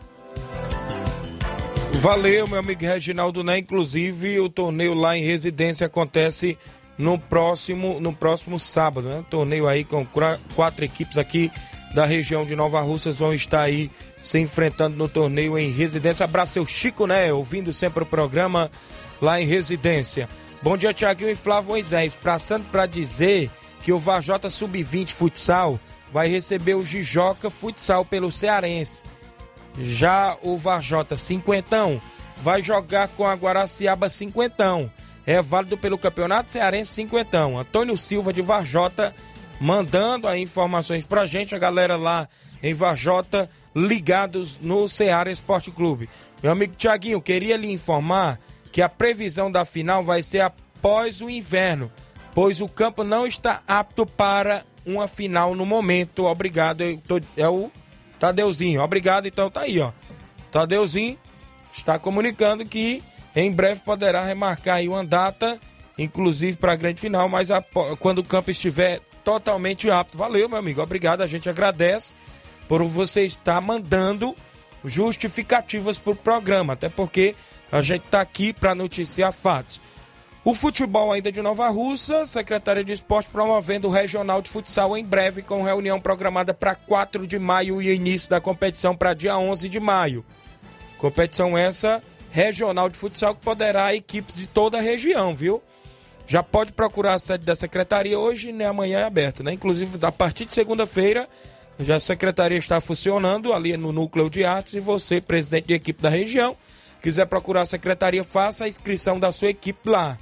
Speaker 1: Valeu, meu amigo Reginaldo Né? Inclusive, o torneio lá em residência acontece no próximo, no próximo sábado, né? Torneio aí com quatro equipes aqui da região de Nova Russas vão estar aí se enfrentando no torneio em residência. Abraço seu Chico, né? Ouvindo sempre o programa lá em residência. Bom dia, Tiaguinho e Flávio Moisés. Passando para dizer que o Vajota Sub-20 Futsal vai receber o Jijoca Futsal pelo Cearense. Já o Vajota Cinquentão vai jogar com a Guaraciaba Cinquentão. É válido pelo Campeonato Cearense Cinquentão. Antônio Silva de Vajota mandando aí informações pra gente, a galera lá em Vajota ligados no Ceará Esporte Clube. Meu amigo Tiaguinho, queria lhe informar que a previsão da final vai ser após o inverno, pois o campo não está apto para uma final no momento. Obrigado, tô, é o Tadeuzinho. Obrigado, então tá aí, ó. Tadeuzinho está comunicando que em breve poderá remarcar aí uma data, inclusive para a grande final, mas a, quando o campo estiver totalmente apto. Valeu, meu amigo. Obrigado, a gente agradece por você estar mandando justificativas para o programa, até porque a gente está aqui para noticiar fatos. O futebol ainda de Nova Russa, Secretaria de Esporte promovendo o Regional de Futsal em breve, com reunião programada para 4 de maio e início da competição para dia 11 de maio. Competição essa regional de futsal que poderá equipes de toda a região, viu? Já pode procurar a sede da secretaria hoje, né? Amanhã é aberto, né? Inclusive, a partir de segunda-feira, já a secretaria está funcionando ali no núcleo de artes e você, presidente de equipe da região, quiser procurar a secretaria, faça a inscrição da sua equipe lá.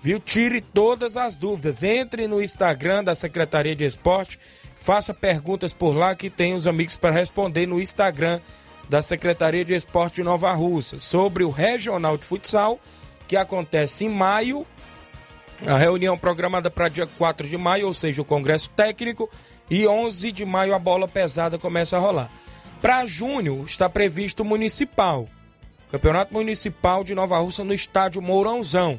Speaker 1: Viu? Tire todas as dúvidas. Entre no Instagram da Secretaria de Esporte, faça perguntas por lá que tem os amigos para responder no Instagram da Secretaria de Esporte de Nova Russa sobre o Regional de Futsal que acontece em maio. A reunião programada para dia 4 de maio, ou seja, o Congresso Técnico, e 11 de maio a bola pesada começa a rolar. Para junho está previsto o Municipal. Campeonato Municipal de Nova Russa no estádio Mourãozão.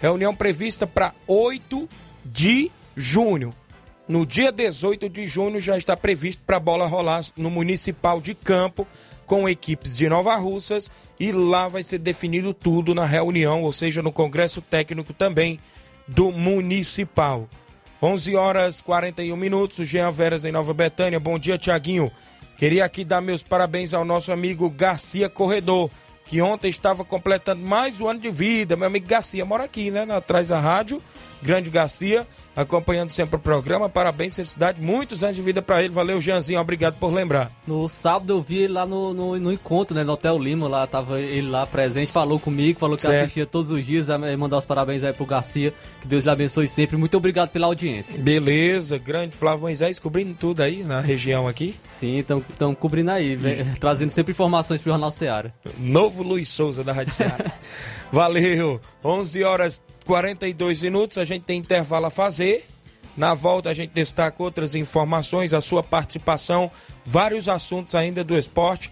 Speaker 1: Reunião prevista para 8 de junho. No dia 18 de junho já está previsto para a bola rolar no Municipal de Campo com equipes de Nova Russas e lá vai ser definido tudo na reunião, ou seja, no Congresso Técnico também do Municipal. 11 horas 41 minutos, Jean Veras em Nova Betânia. Bom dia, Tiaguinho. Queria aqui dar meus parabéns ao nosso amigo Garcia Corredor, que ontem estava completando mais um ano de vida. Meu amigo Garcia mora aqui, né? Atrás da rádio. Grande Garcia acompanhando sempre o programa. Parabéns, felicidade, muitos anos de vida para ele. Valeu, Jeanzinho, obrigado por lembrar.
Speaker 2: No sábado eu vi ele lá no, no, no, encontro, né, no Hotel Lima, lá tava ele lá presente, falou comigo, falou que certo. assistia todos os dias, mandar os parabéns aí pro Garcia, que Deus lhe abençoe sempre. Muito obrigado pela audiência.
Speaker 1: Beleza, grande Flávio Moisés, cobrindo tudo aí na região aqui.
Speaker 2: Sim, estão cobrindo aí, trazendo sempre informações pro Jornal Seara.
Speaker 1: Novo Luiz Souza da Rádio Seara. Valeu, 11 horas 42 minutos, a gente tem intervalo a fazer. Na volta a gente destaca outras informações, a sua participação, vários assuntos ainda do esporte.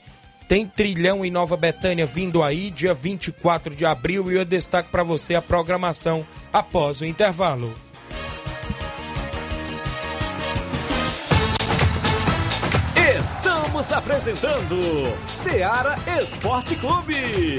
Speaker 1: Tem trilhão em Nova Betânia vindo aí, dia 24 de abril, e eu destaco para você a programação após o intervalo.
Speaker 4: Estamos apresentando Seara Esporte Clube.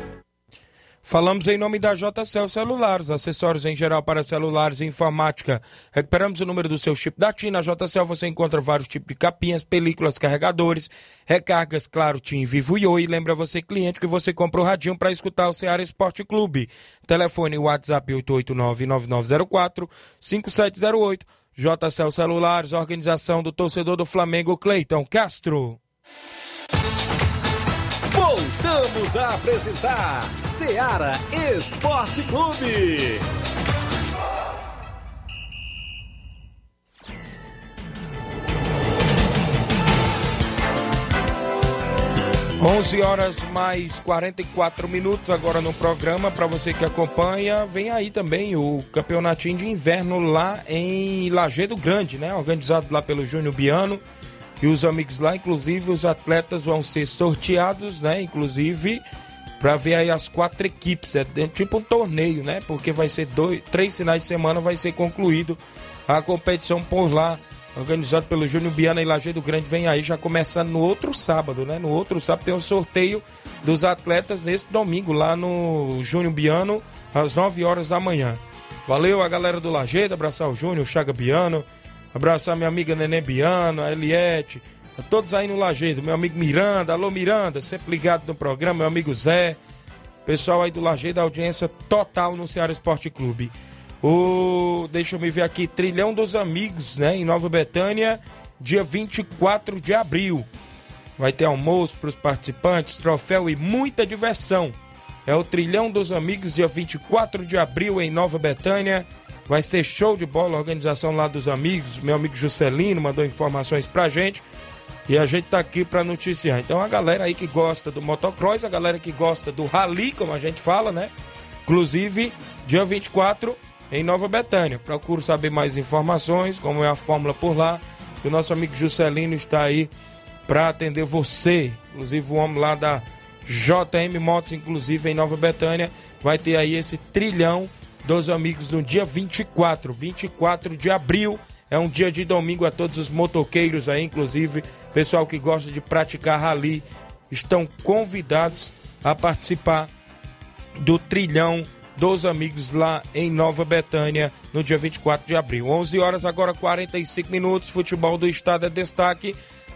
Speaker 1: Falamos em nome da JCL Celulares, acessórios em geral para celulares e informática. Recuperamos o número do seu chip da TIM. Na JCL você encontra vários tipos de capinhas, películas, carregadores, recargas, claro, TIM, Vivo e Oi. Lembra você, cliente, que você comprou o radinho para escutar o Ceará Esporte Clube. Telefone WhatsApp 889-9904-5708. JCL Celulares, organização do torcedor do Flamengo, Cleiton Castro.
Speaker 4: Voltamos a apresentar Seara Esporte Clube.
Speaker 1: 11 horas mais 44 minutos agora no programa. Para você que acompanha, vem aí também o campeonatinho de inverno lá em Lagedo Grande, né? Organizado lá pelo Júnior Biano e os amigos lá. Inclusive, os atletas vão ser sorteados, né? Inclusive, para ver aí as quatro equipes. É tipo um torneio, né? Porque vai ser dois, três finais de semana, vai ser concluído a competição por lá organizado pelo Júnior Biana e Lajeado Grande, vem aí já começando no outro sábado, né? No outro sábado tem o um sorteio dos atletas nesse domingo lá no Júnior Biano, às 9 horas da manhã. Valeu a galera do Lajeado, abraçar o Júnior, o Chaga Biano, abraçar minha amiga Nenê Biano, a Eliette, a todos aí no Lajeado, meu amigo Miranda, alô Miranda, sempre ligado no programa, meu amigo Zé, pessoal aí do Lajeado, audiência total no Ceará Esporte Clube. O, deixa eu me ver aqui, Trilhão dos Amigos, né, em Nova Betânia, dia 24 de abril. Vai ter almoço para os participantes, troféu e muita diversão. É o Trilhão dos Amigos, dia 24 de abril, em Nova Betânia. Vai ser show de bola, organização lá dos amigos. Meu amigo Juscelino mandou informações pra gente. E a gente tá aqui para noticiar. Então a galera aí que gosta do motocross, a galera que gosta do rally, como a gente fala, né? Inclusive, dia 24 em Nova Betânia. Procuro saber mais informações, como é a fórmula por lá. O nosso amigo Juscelino está aí para atender você. Inclusive o homem lá da JM Motos, inclusive em Nova Betânia, vai ter aí esse trilhão dos amigos no dia 24, 24 de abril. É um dia de domingo a todos os motoqueiros aí, inclusive pessoal que gosta de praticar rally, estão convidados a participar do trilhão dos amigos lá em Nova Betânia no dia 24 de abril. 11 horas agora 45 minutos. Futebol do estado é destaque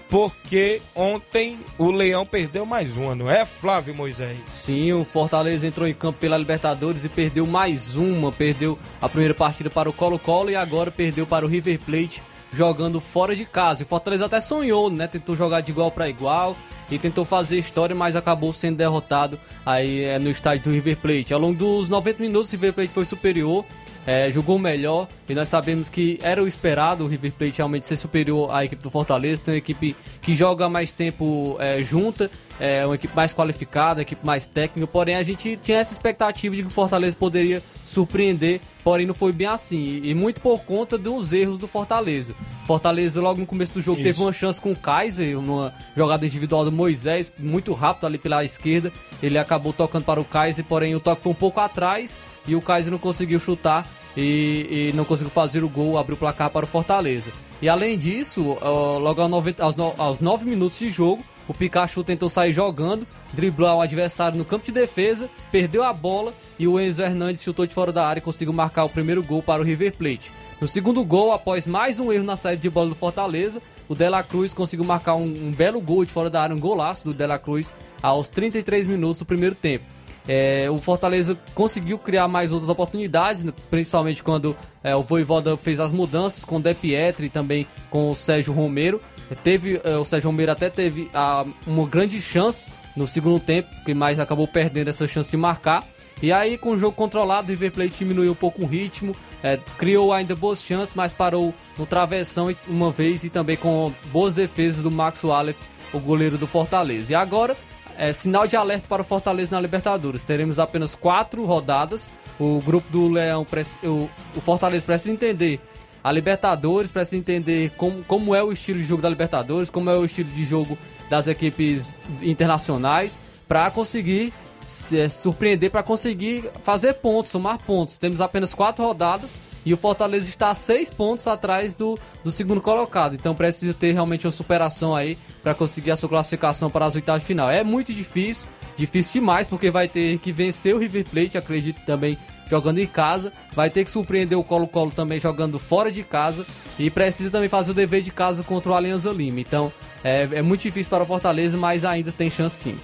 Speaker 1: porque ontem o Leão perdeu mais uma, não é, Flávio Moisés?
Speaker 2: Sim, o Fortaleza entrou em campo pela Libertadores e perdeu mais uma. Perdeu a primeira partida para o Colo-Colo e agora perdeu para o River Plate jogando fora de casa. E Fortaleza até sonhou, né? Tentou jogar de igual para igual e tentou fazer história, mas acabou sendo derrotado aí é, no estádio do River Plate. Ao longo dos 90 minutos, o River Plate foi superior, é, jogou melhor e nós sabemos que era o esperado o River Plate realmente ser superior à equipe do Fortaleza. Tem uma equipe que joga mais tempo é, junta, é uma equipe mais qualificada, uma equipe mais técnica. Porém, a gente tinha essa expectativa de que o Fortaleza poderia surpreender porém não foi bem assim. E muito por conta dos erros do Fortaleza. Fortaleza, logo no começo do jogo, Isso. teve uma chance com o Kaiser, uma jogada individual do Moisés, muito rápido ali pela esquerda. Ele acabou tocando para o Kaiser, porém o toque foi um pouco atrás e o Kaiser não conseguiu chutar. E, e, não conseguiu fazer o gol, abriu o placar para o Fortaleza. E além disso, logo aos 9, aos, aos 9 minutos de jogo, o Pikachu tentou sair jogando, driblar o adversário no campo de defesa, perdeu a bola e o Enzo Hernandes chutou de fora da área e conseguiu marcar o primeiro gol para o River Plate. No segundo gol, após mais um erro na saída de bola do Fortaleza, o Dela Cruz conseguiu marcar um, um belo gol de fora da área, um golaço do Dela Cruz aos 33 minutos do primeiro tempo. É, o Fortaleza conseguiu criar mais outras oportunidades, né, principalmente quando é, o Voivoda fez as mudanças com o De Pietri e também com o Sérgio Romero. Teve, é, o Sérgio Romero até teve a, uma grande chance no segundo tempo, que mais acabou perdendo essa chance de marcar. E aí, com o jogo controlado, o River Plate diminuiu um pouco o ritmo, é, criou ainda boas chances, mas parou no travessão uma vez e também com boas defesas do Max Wallace, o goleiro do Fortaleza. E agora é, sinal de alerta para o Fortaleza na Libertadores. Teremos apenas quatro rodadas. O grupo do Leão, o, Fortaleza precisa entender a Libertadores, precisa entender como, como é o estilo de jogo da Libertadores, como é o estilo de jogo das equipes internacionais, para conseguir se é, surpreender, para conseguir fazer pontos, somar pontos. Temos apenas quatro rodadas e o Fortaleza está a seis pontos atrás do, do segundo colocado. Então precisa ter realmente uma superação aí para conseguir a sua classificação para as oitavas de final. É muito difícil, difícil demais, porque vai ter que vencer o River Plate, acredito também, jogando em casa. Vai ter que surpreender o Colo-Colo também jogando fora de casa. E precisa também fazer o dever de casa contra o Alianza Lima. Então é, é muito difícil para o Fortaleza, mas ainda tem chance sim.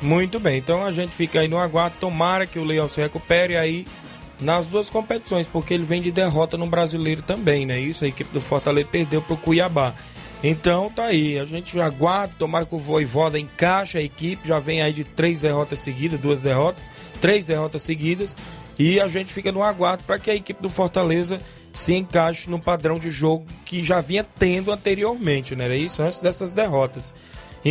Speaker 1: Muito bem, então a gente fica aí no aguardo. Tomara que o Leão se recupere aí nas duas competições, porque ele vem de derrota no brasileiro também, né? Isso, a equipe do Fortaleza perdeu pro Cuiabá. Então tá aí, a gente aguarda, tomara que o Voivoda encaixe a equipe, já vem aí de três derrotas seguidas, duas derrotas, três derrotas seguidas, e a gente fica no aguardo para que a equipe do Fortaleza se encaixe no padrão de jogo que já vinha tendo anteriormente, né? Era isso antes dessas derrotas.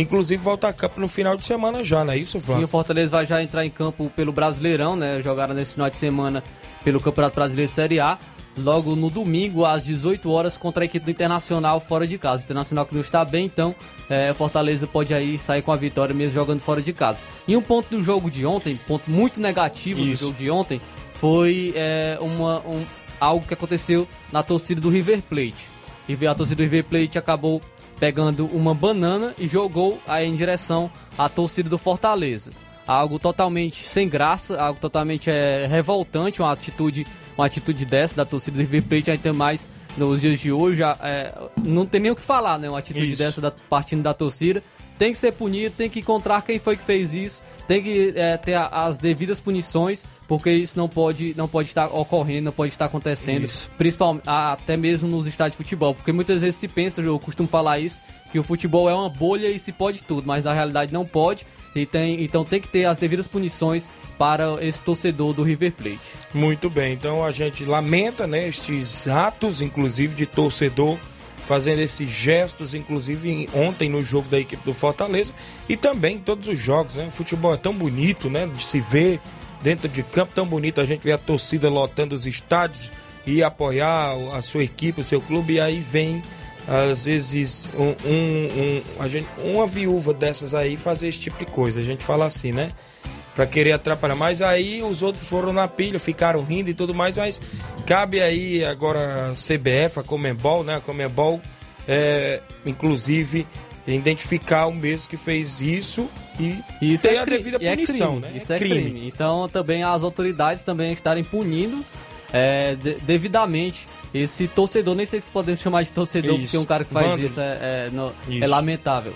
Speaker 1: Inclusive volta a campo no final de semana já, não é isso, Flávio?
Speaker 2: Sim, o Fortaleza vai já entrar em campo pelo Brasileirão, né? Jogaram nesse final de semana pelo Campeonato Brasileiro Série A. Logo no domingo, às 18 horas, contra a equipe do Internacional fora de casa. O Internacional que não está bem, então é, Fortaleza pode aí sair com a vitória mesmo jogando fora de casa. E um ponto do jogo de ontem, ponto muito negativo Isso. do jogo de ontem, foi é, uma, um, algo que aconteceu na torcida do River Plate. E a torcida do River Plate acabou pegando uma banana e jogou aí em direção à torcida do Fortaleza. Algo totalmente sem graça, algo totalmente é, revoltante, uma atitude, uma atitude dessa da torcida do River Plate, ainda mais nos dias de hoje, é, não tem nem o que falar, né? Uma atitude Isso. dessa da, partindo da torcida tem que ser punido, tem que encontrar quem foi que fez isso, tem que é, ter a, as devidas punições, porque isso não pode, não pode estar ocorrendo, não pode estar acontecendo, principalmente até mesmo nos estádios de futebol, porque muitas vezes se pensa, eu costumo falar isso, que o futebol é uma bolha e se pode tudo, mas na realidade não pode. E tem, então tem que ter as devidas punições para esse torcedor do River Plate.
Speaker 1: Muito bem, então a gente lamenta né, estes atos, inclusive de torcedor fazendo esses gestos, inclusive ontem no jogo da equipe do Fortaleza e também em todos os jogos. Né? O futebol é tão bonito, né? De se ver dentro de campo, tão bonito. A gente vê a torcida lotando os estádios e apoiar a sua equipe, o seu clube, e aí vem às vezes um, um, um, gente, uma viúva dessas aí fazer esse tipo de coisa. A gente fala assim, né? Para querer atrapalhar. Mas aí os outros foram na pilha, ficaram rindo e tudo mais, mas cabe aí agora a CBF, a Comembol, né? A Comembol, é, inclusive, identificar o mesmo que fez isso e
Speaker 2: isso ter é a devida é punição, é né? Isso é, é crime. crime. Então também as autoridades também estarem punindo é, de, devidamente esse torcedor, nem sei se podemos chamar de torcedor, isso. porque um cara que faz isso é, é, no, isso é lamentável.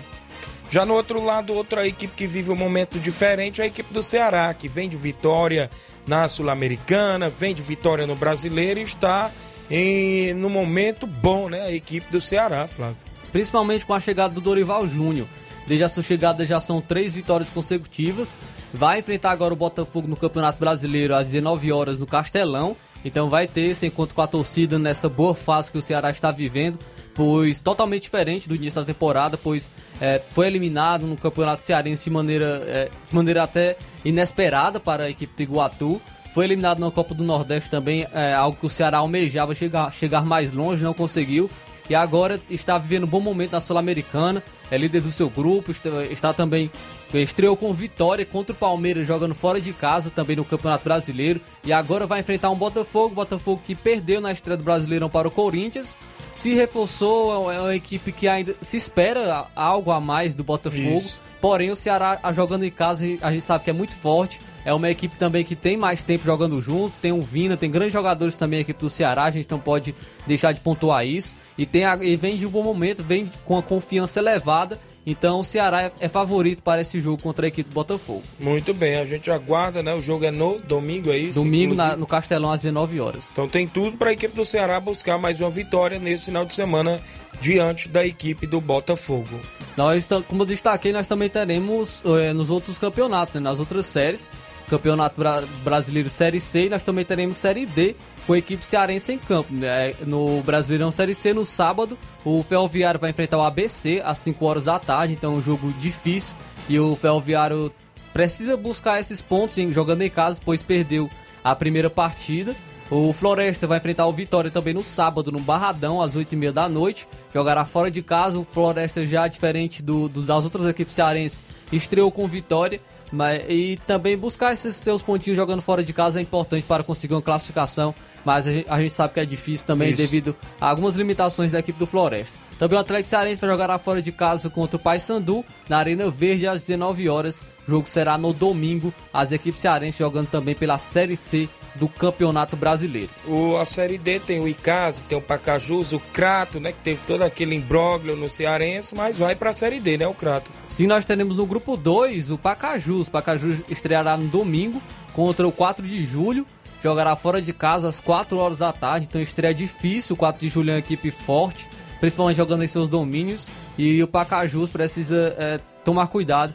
Speaker 1: Já no outro lado, outra equipe que vive um momento diferente é a equipe do Ceará, que vem de vitória na Sul-Americana, vem de vitória no Brasileiro e está em no momento bom, né? A equipe do Ceará, Flávio.
Speaker 2: Principalmente com a chegada do Dorival Júnior. Desde a sua chegada já são três vitórias consecutivas. Vai enfrentar agora o Botafogo no Campeonato Brasileiro às 19 horas no Castelão. Então vai ter esse encontro com a torcida nessa boa fase que o Ceará está vivendo pois totalmente diferente do início da temporada, pois é, foi eliminado no Campeonato Cearense de maneira, é, de maneira até inesperada para a equipe de Iguatu. Foi eliminado na Copa do Nordeste também, é, algo que o Ceará almejava chegar, chegar mais longe, não conseguiu. E agora está vivendo um bom momento na Sul-Americana, é líder do seu grupo, está, está também estreou com vitória contra o Palmeiras jogando fora de casa também no Campeonato Brasileiro e agora vai enfrentar um Botafogo, Botafogo que perdeu na estreia do Brasileirão para o Corinthians se reforçou, é uma equipe que ainda se espera algo a mais do Botafogo. Isso. Porém, o Ceará jogando em casa, a gente sabe que é muito forte. É uma equipe também que tem mais tempo jogando junto, tem o Vina, tem grandes jogadores também a equipe do Ceará, a gente não pode deixar de pontuar isso. E, tem a, e vem de um bom momento, vem com a confiança elevada Então o Ceará é, é favorito para esse jogo contra a equipe do Botafogo.
Speaker 1: Muito bem, a gente aguarda, né? O jogo é no domingo, é isso?
Speaker 2: Domingo na, no Castelão às 19 horas.
Speaker 1: Então tem tudo para a equipe do Ceará buscar mais uma vitória nesse final de semana diante da equipe do Botafogo.
Speaker 2: Nós, como eu destaquei, nós também teremos é, nos outros campeonatos, né, nas outras séries. Campeonato Bra Brasileiro Série C, nós também teremos Série D com a equipe cearense em campo. Né? No Brasileirão Série C, no sábado, o Ferroviário vai enfrentar o ABC às 5 horas da tarde, então é um jogo difícil. E o Ferroviário precisa buscar esses pontos jogando em casa, pois perdeu a primeira partida. O Floresta vai enfrentar o Vitória também no sábado, no Barradão, às 8h30 da noite. Jogará fora de casa. O Floresta, já diferente do, do das outras equipes cearenses, estreou com vitória. Mas, e também buscar esses seus pontinhos jogando fora de casa é importante para conseguir uma classificação. Mas a gente, a gente sabe que é difícil também Isso. devido a algumas limitações da equipe do Floresta. Também o Atlético Cearense vai jogar fora de casa contra o Paysandu na Arena Verde às 19 horas. O jogo será no domingo. As equipes cearenses jogando também pela Série C do Campeonato Brasileiro.
Speaker 1: O, a Série D tem o Icasa, tem o Pacajus, o Crato, né? Que teve todo aquele imbróglio no Cearense, mas vai para a Série D, né? O Crato.
Speaker 2: Sim, nós teremos no grupo 2 o Pacajus. O Pacajus estreará no domingo contra o 4 de julho. Jogará fora de casa às 4 horas da tarde, então estreia difícil. O 4 de julho é uma equipe forte, principalmente jogando em seus domínios. E o Pacajus precisa é, tomar cuidado,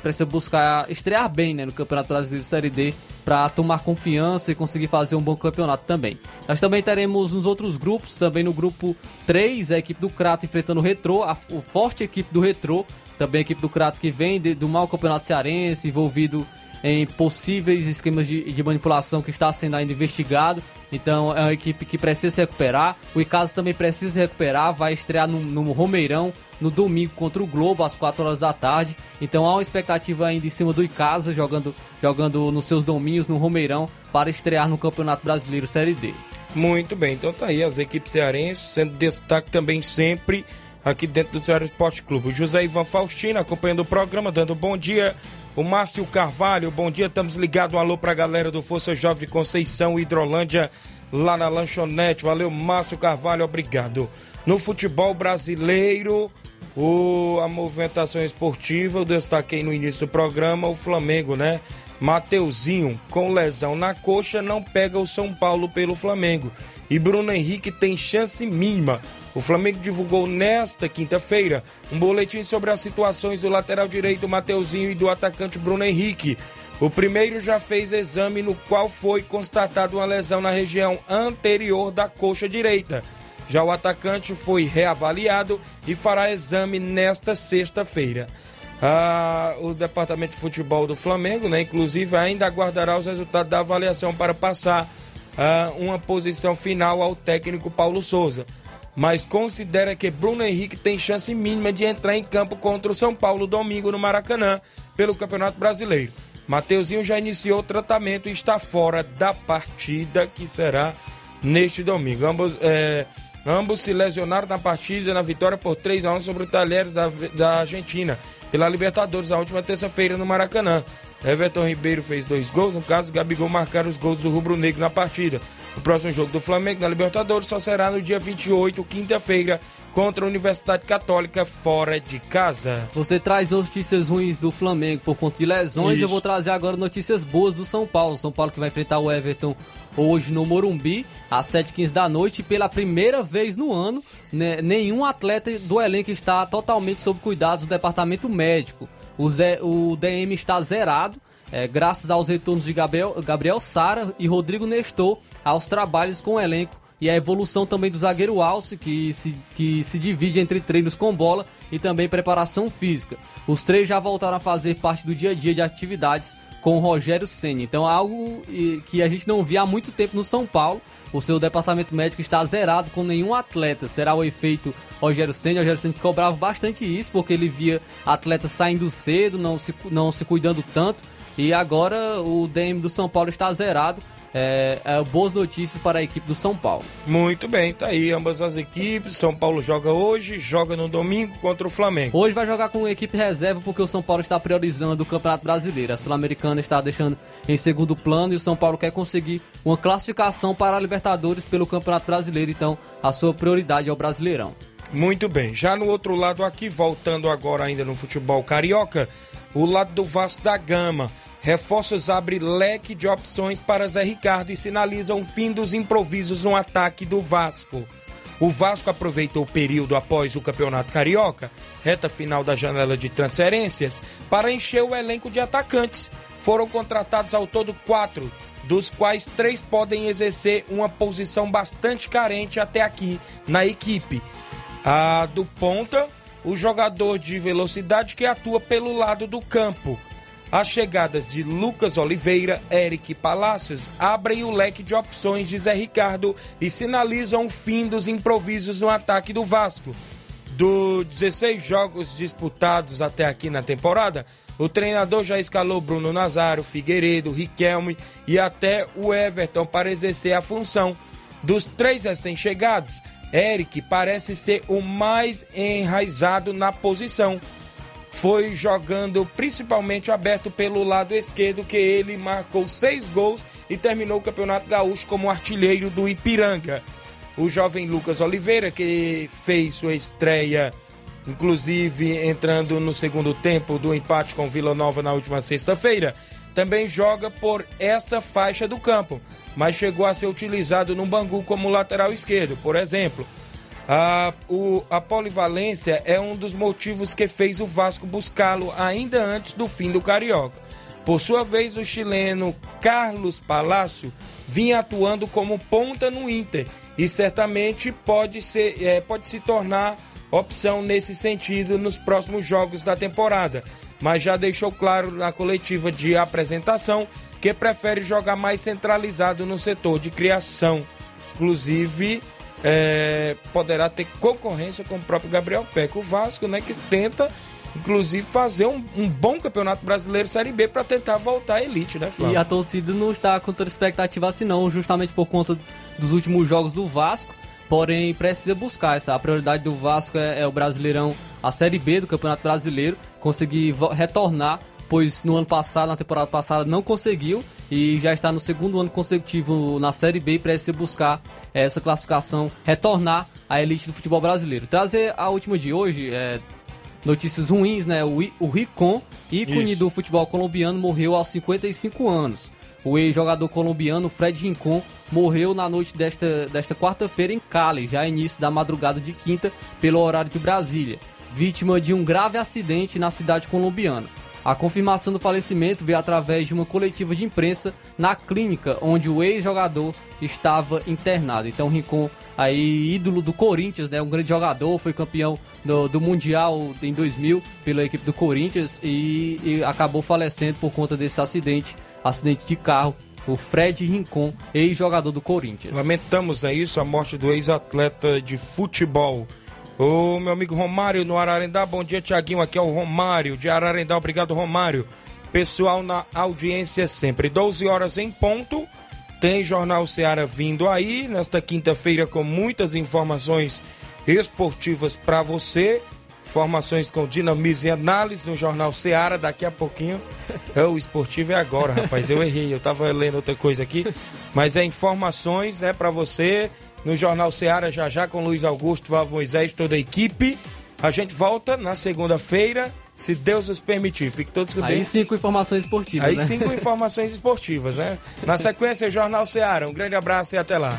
Speaker 2: precisa buscar estrear bem né, no Campeonato Brasileiro Série D para tomar confiança e conseguir fazer um bom campeonato também. Nós também teremos nos outros grupos, também no grupo 3, a equipe do Crato enfrentando o Retrô, a, forte equipe do Retrô, também a equipe do Crato que vem de, do mau campeonato cearense, envolvido em possíveis esquemas de, de, manipulação que está sendo ainda investigado. Então é uma equipe que precisa se recuperar. O Icasa também precisa se recuperar, vai estrear no, no Romeirão no domingo contra o Globo às 4 horas da tarde. Então há uma expectativa ainda em cima do Icasa jogando, jogando nos seus domínios no Romeirão para estrear no Campeonato Brasileiro Série D.
Speaker 1: Muito bem, então tá aí as equipes cearenses sendo destaque também sempre aqui dentro do Ceará Esporte Clube. José Ivan Faustino acompanhando o programa, dando bom dia. O Márcio Carvalho, bom dia, estamos ligados. Um alô pra galera do Força Jovem de Conceição, Hidrolândia, lá na lanchonete. Valeu, Márcio Carvalho, obrigado. No futebol brasileiro, o, a movimentação esportiva, eu destaquei no início do programa, o Flamengo, né? Mateuzinho, com lesão na coxa, não pega o São Paulo pelo Flamengo. E Bruno Henrique tem chance mínima. O Flamengo divulgou nesta quinta-feira um boletim sobre as situações do lateral direito Mateuzinho e do atacante Bruno Henrique. O primeiro já fez exame no qual foi constatada uma lesão na região anterior da coxa direita. Já o atacante foi reavaliado e fará exame nesta sexta-feira. Ah, o departamento de futebol do Flamengo, né, inclusive, ainda aguardará os resultados da avaliação para passar ah, uma posição final ao técnico Paulo Souza. Mas considera que Bruno Henrique tem chance mínima de entrar em campo contra o São Paulo domingo no Maracanã pelo Campeonato Brasileiro. Mateuzinho já iniciou o tratamento e está fora da partida que será neste domingo. Ambos, é, Ambos se lesionaram na partida na vitória por 3 a 1 sobre o Talheres da, da Argentina, pela Libertadores na última terça-feira no Maracanã. Everton Ribeiro fez dois gols, no caso, Gabigol marcaram os gols do Rubro Negro na partida. O próximo jogo do Flamengo na Libertadores só será no dia 28, quinta-feira, contra a Universidade Católica fora de casa.
Speaker 2: Você traz notícias ruins do Flamengo por conta de lesões, Isso. eu vou trazer agora notícias boas do São Paulo. São Paulo que vai enfrentar o Everton hoje no Morumbi, às 7h15 da noite. Pela primeira vez no ano, né, nenhum atleta do elenco está totalmente sob cuidados do departamento médico. O, Zé, o DM está zerado, é, graças aos retornos de Gabriel, Gabriel Sara e Rodrigo Nestor aos trabalhos com o elenco e a evolução também do zagueiro Alce, que se, que se divide entre treinos com bola e também preparação física. Os três já voltaram a fazer parte do dia a dia de atividades com o Rogério Senna. Então, algo que a gente não via há muito tempo no São Paulo. O seu departamento médico está zerado com nenhum atleta. Será o efeito Rogério Senna? Rogério Senna cobrava bastante isso, porque ele via atletas saindo cedo, não se, não se cuidando tanto. E agora o DM do São Paulo está zerado é, é, boas notícias para a equipe do São Paulo.
Speaker 1: Muito bem, tá aí ambas as equipes. São Paulo joga hoje, joga no domingo contra o Flamengo.
Speaker 2: Hoje vai jogar com a equipe reserva porque o São Paulo está priorizando o Campeonato Brasileiro. A Sul-Americana está deixando em segundo plano e o São Paulo quer conseguir uma classificação para a Libertadores pelo Campeonato Brasileiro. Então, a sua prioridade é o Brasileirão.
Speaker 1: Muito bem. Já no outro lado aqui, voltando agora ainda no futebol carioca, o lado do Vasco da Gama. Reforços abre leque de opções para Zé Ricardo e sinaliza o fim dos improvisos no ataque do Vasco. O Vasco aproveitou o período após o Campeonato Carioca, reta final da janela de transferências, para encher o elenco de atacantes. Foram contratados ao todo quatro, dos quais três podem exercer uma posição bastante carente até aqui na equipe. A do ponta, o jogador de velocidade que atua pelo lado do campo. As chegadas de Lucas Oliveira, Eric Palacios abrem o leque de opções de Zé Ricardo e sinalizam o fim dos improvisos no ataque do Vasco. Dos 16 jogos disputados até aqui na temporada, o treinador já escalou Bruno Nazário, Figueiredo, Riquelme e até o Everton para exercer a função. Dos três recém-chegados, Eric parece ser o mais enraizado na posição. Foi jogando principalmente aberto pelo lado esquerdo que ele marcou seis gols e terminou o Campeonato Gaúcho como artilheiro do Ipiranga. O jovem Lucas Oliveira, que fez sua estreia, inclusive entrando no segundo tempo do empate com Vila Nova na última sexta-feira, também joga por essa faixa do campo, mas chegou a ser utilizado no Bangu como lateral esquerdo, por exemplo. A, o, a polivalência é um dos motivos que fez o Vasco buscá-lo ainda antes do fim do Carioca. Por sua vez, o chileno Carlos Palácio vinha atuando como ponta no Inter e certamente pode, ser, é, pode se tornar opção nesse sentido nos próximos jogos da temporada, mas já deixou claro na coletiva de apresentação que prefere jogar mais centralizado no setor de criação. Inclusive, é, poderá ter concorrência com o próprio Gabriel Peck. O Vasco, né, que tenta, inclusive, fazer um, um bom campeonato brasileiro Série B para tentar voltar à elite, né, Flávio?
Speaker 2: E a torcida não está com toda expectativa assim, não, justamente por conta dos últimos jogos do Vasco. Porém, precisa buscar essa. A prioridade do Vasco é, é o Brasileirão, a Série B do Campeonato Brasileiro, conseguir retornar, pois no ano passado, na temporada passada, não conseguiu e já está no segundo ano consecutivo na Série B e precisa buscar essa classificação, retornar à elite do futebol brasileiro. Trazer a última de hoje, é, notícias ruins, né? O, o Ricon, ícone
Speaker 1: Isso.
Speaker 2: do futebol colombiano, morreu aos 55 anos. O ex-jogador colombiano Fred Rincon morreu na noite desta, desta quarta-feira em Cali, já início da madrugada de quinta, pelo horário de Brasília, vítima de um grave acidente na cidade colombiana. A confirmação do falecimento veio através de uma coletiva de imprensa na clínica onde o ex-jogador estava internado. Então, Rincon, aí ídolo do Corinthians, né, um grande jogador, foi campeão do, do Mundial em 2000 pela equipe do Corinthians e, e acabou falecendo por conta desse acidente, acidente de carro. O Fred Rincon, ex-jogador do Corinthians.
Speaker 1: Lamentamos, é isso, a morte do ex-atleta de futebol. O meu amigo Romário no Ararendá, bom dia, Tiaguinho. Aqui é o Romário de Ararendá, obrigado, Romário. Pessoal na audiência sempre, 12 horas em ponto. Tem Jornal Seara vindo aí nesta quinta-feira com muitas informações esportivas para você. Informações com dinamismo e análise no Jornal Seara daqui a pouquinho. É, o esportivo é agora, rapaz. Eu errei, eu tava lendo outra coisa aqui. Mas é informações, né, para você no Jornal Seara já já com Luiz Augusto, Valvo Moisés, toda a equipe. A gente volta na segunda-feira, se Deus nos permitir. Fique todos com
Speaker 2: Aí
Speaker 1: Deus.
Speaker 2: cinco informações esportivas,
Speaker 1: Aí
Speaker 2: né?
Speaker 1: cinco informações esportivas, né? Na sequência, Jornal Seara. Um grande abraço e até lá.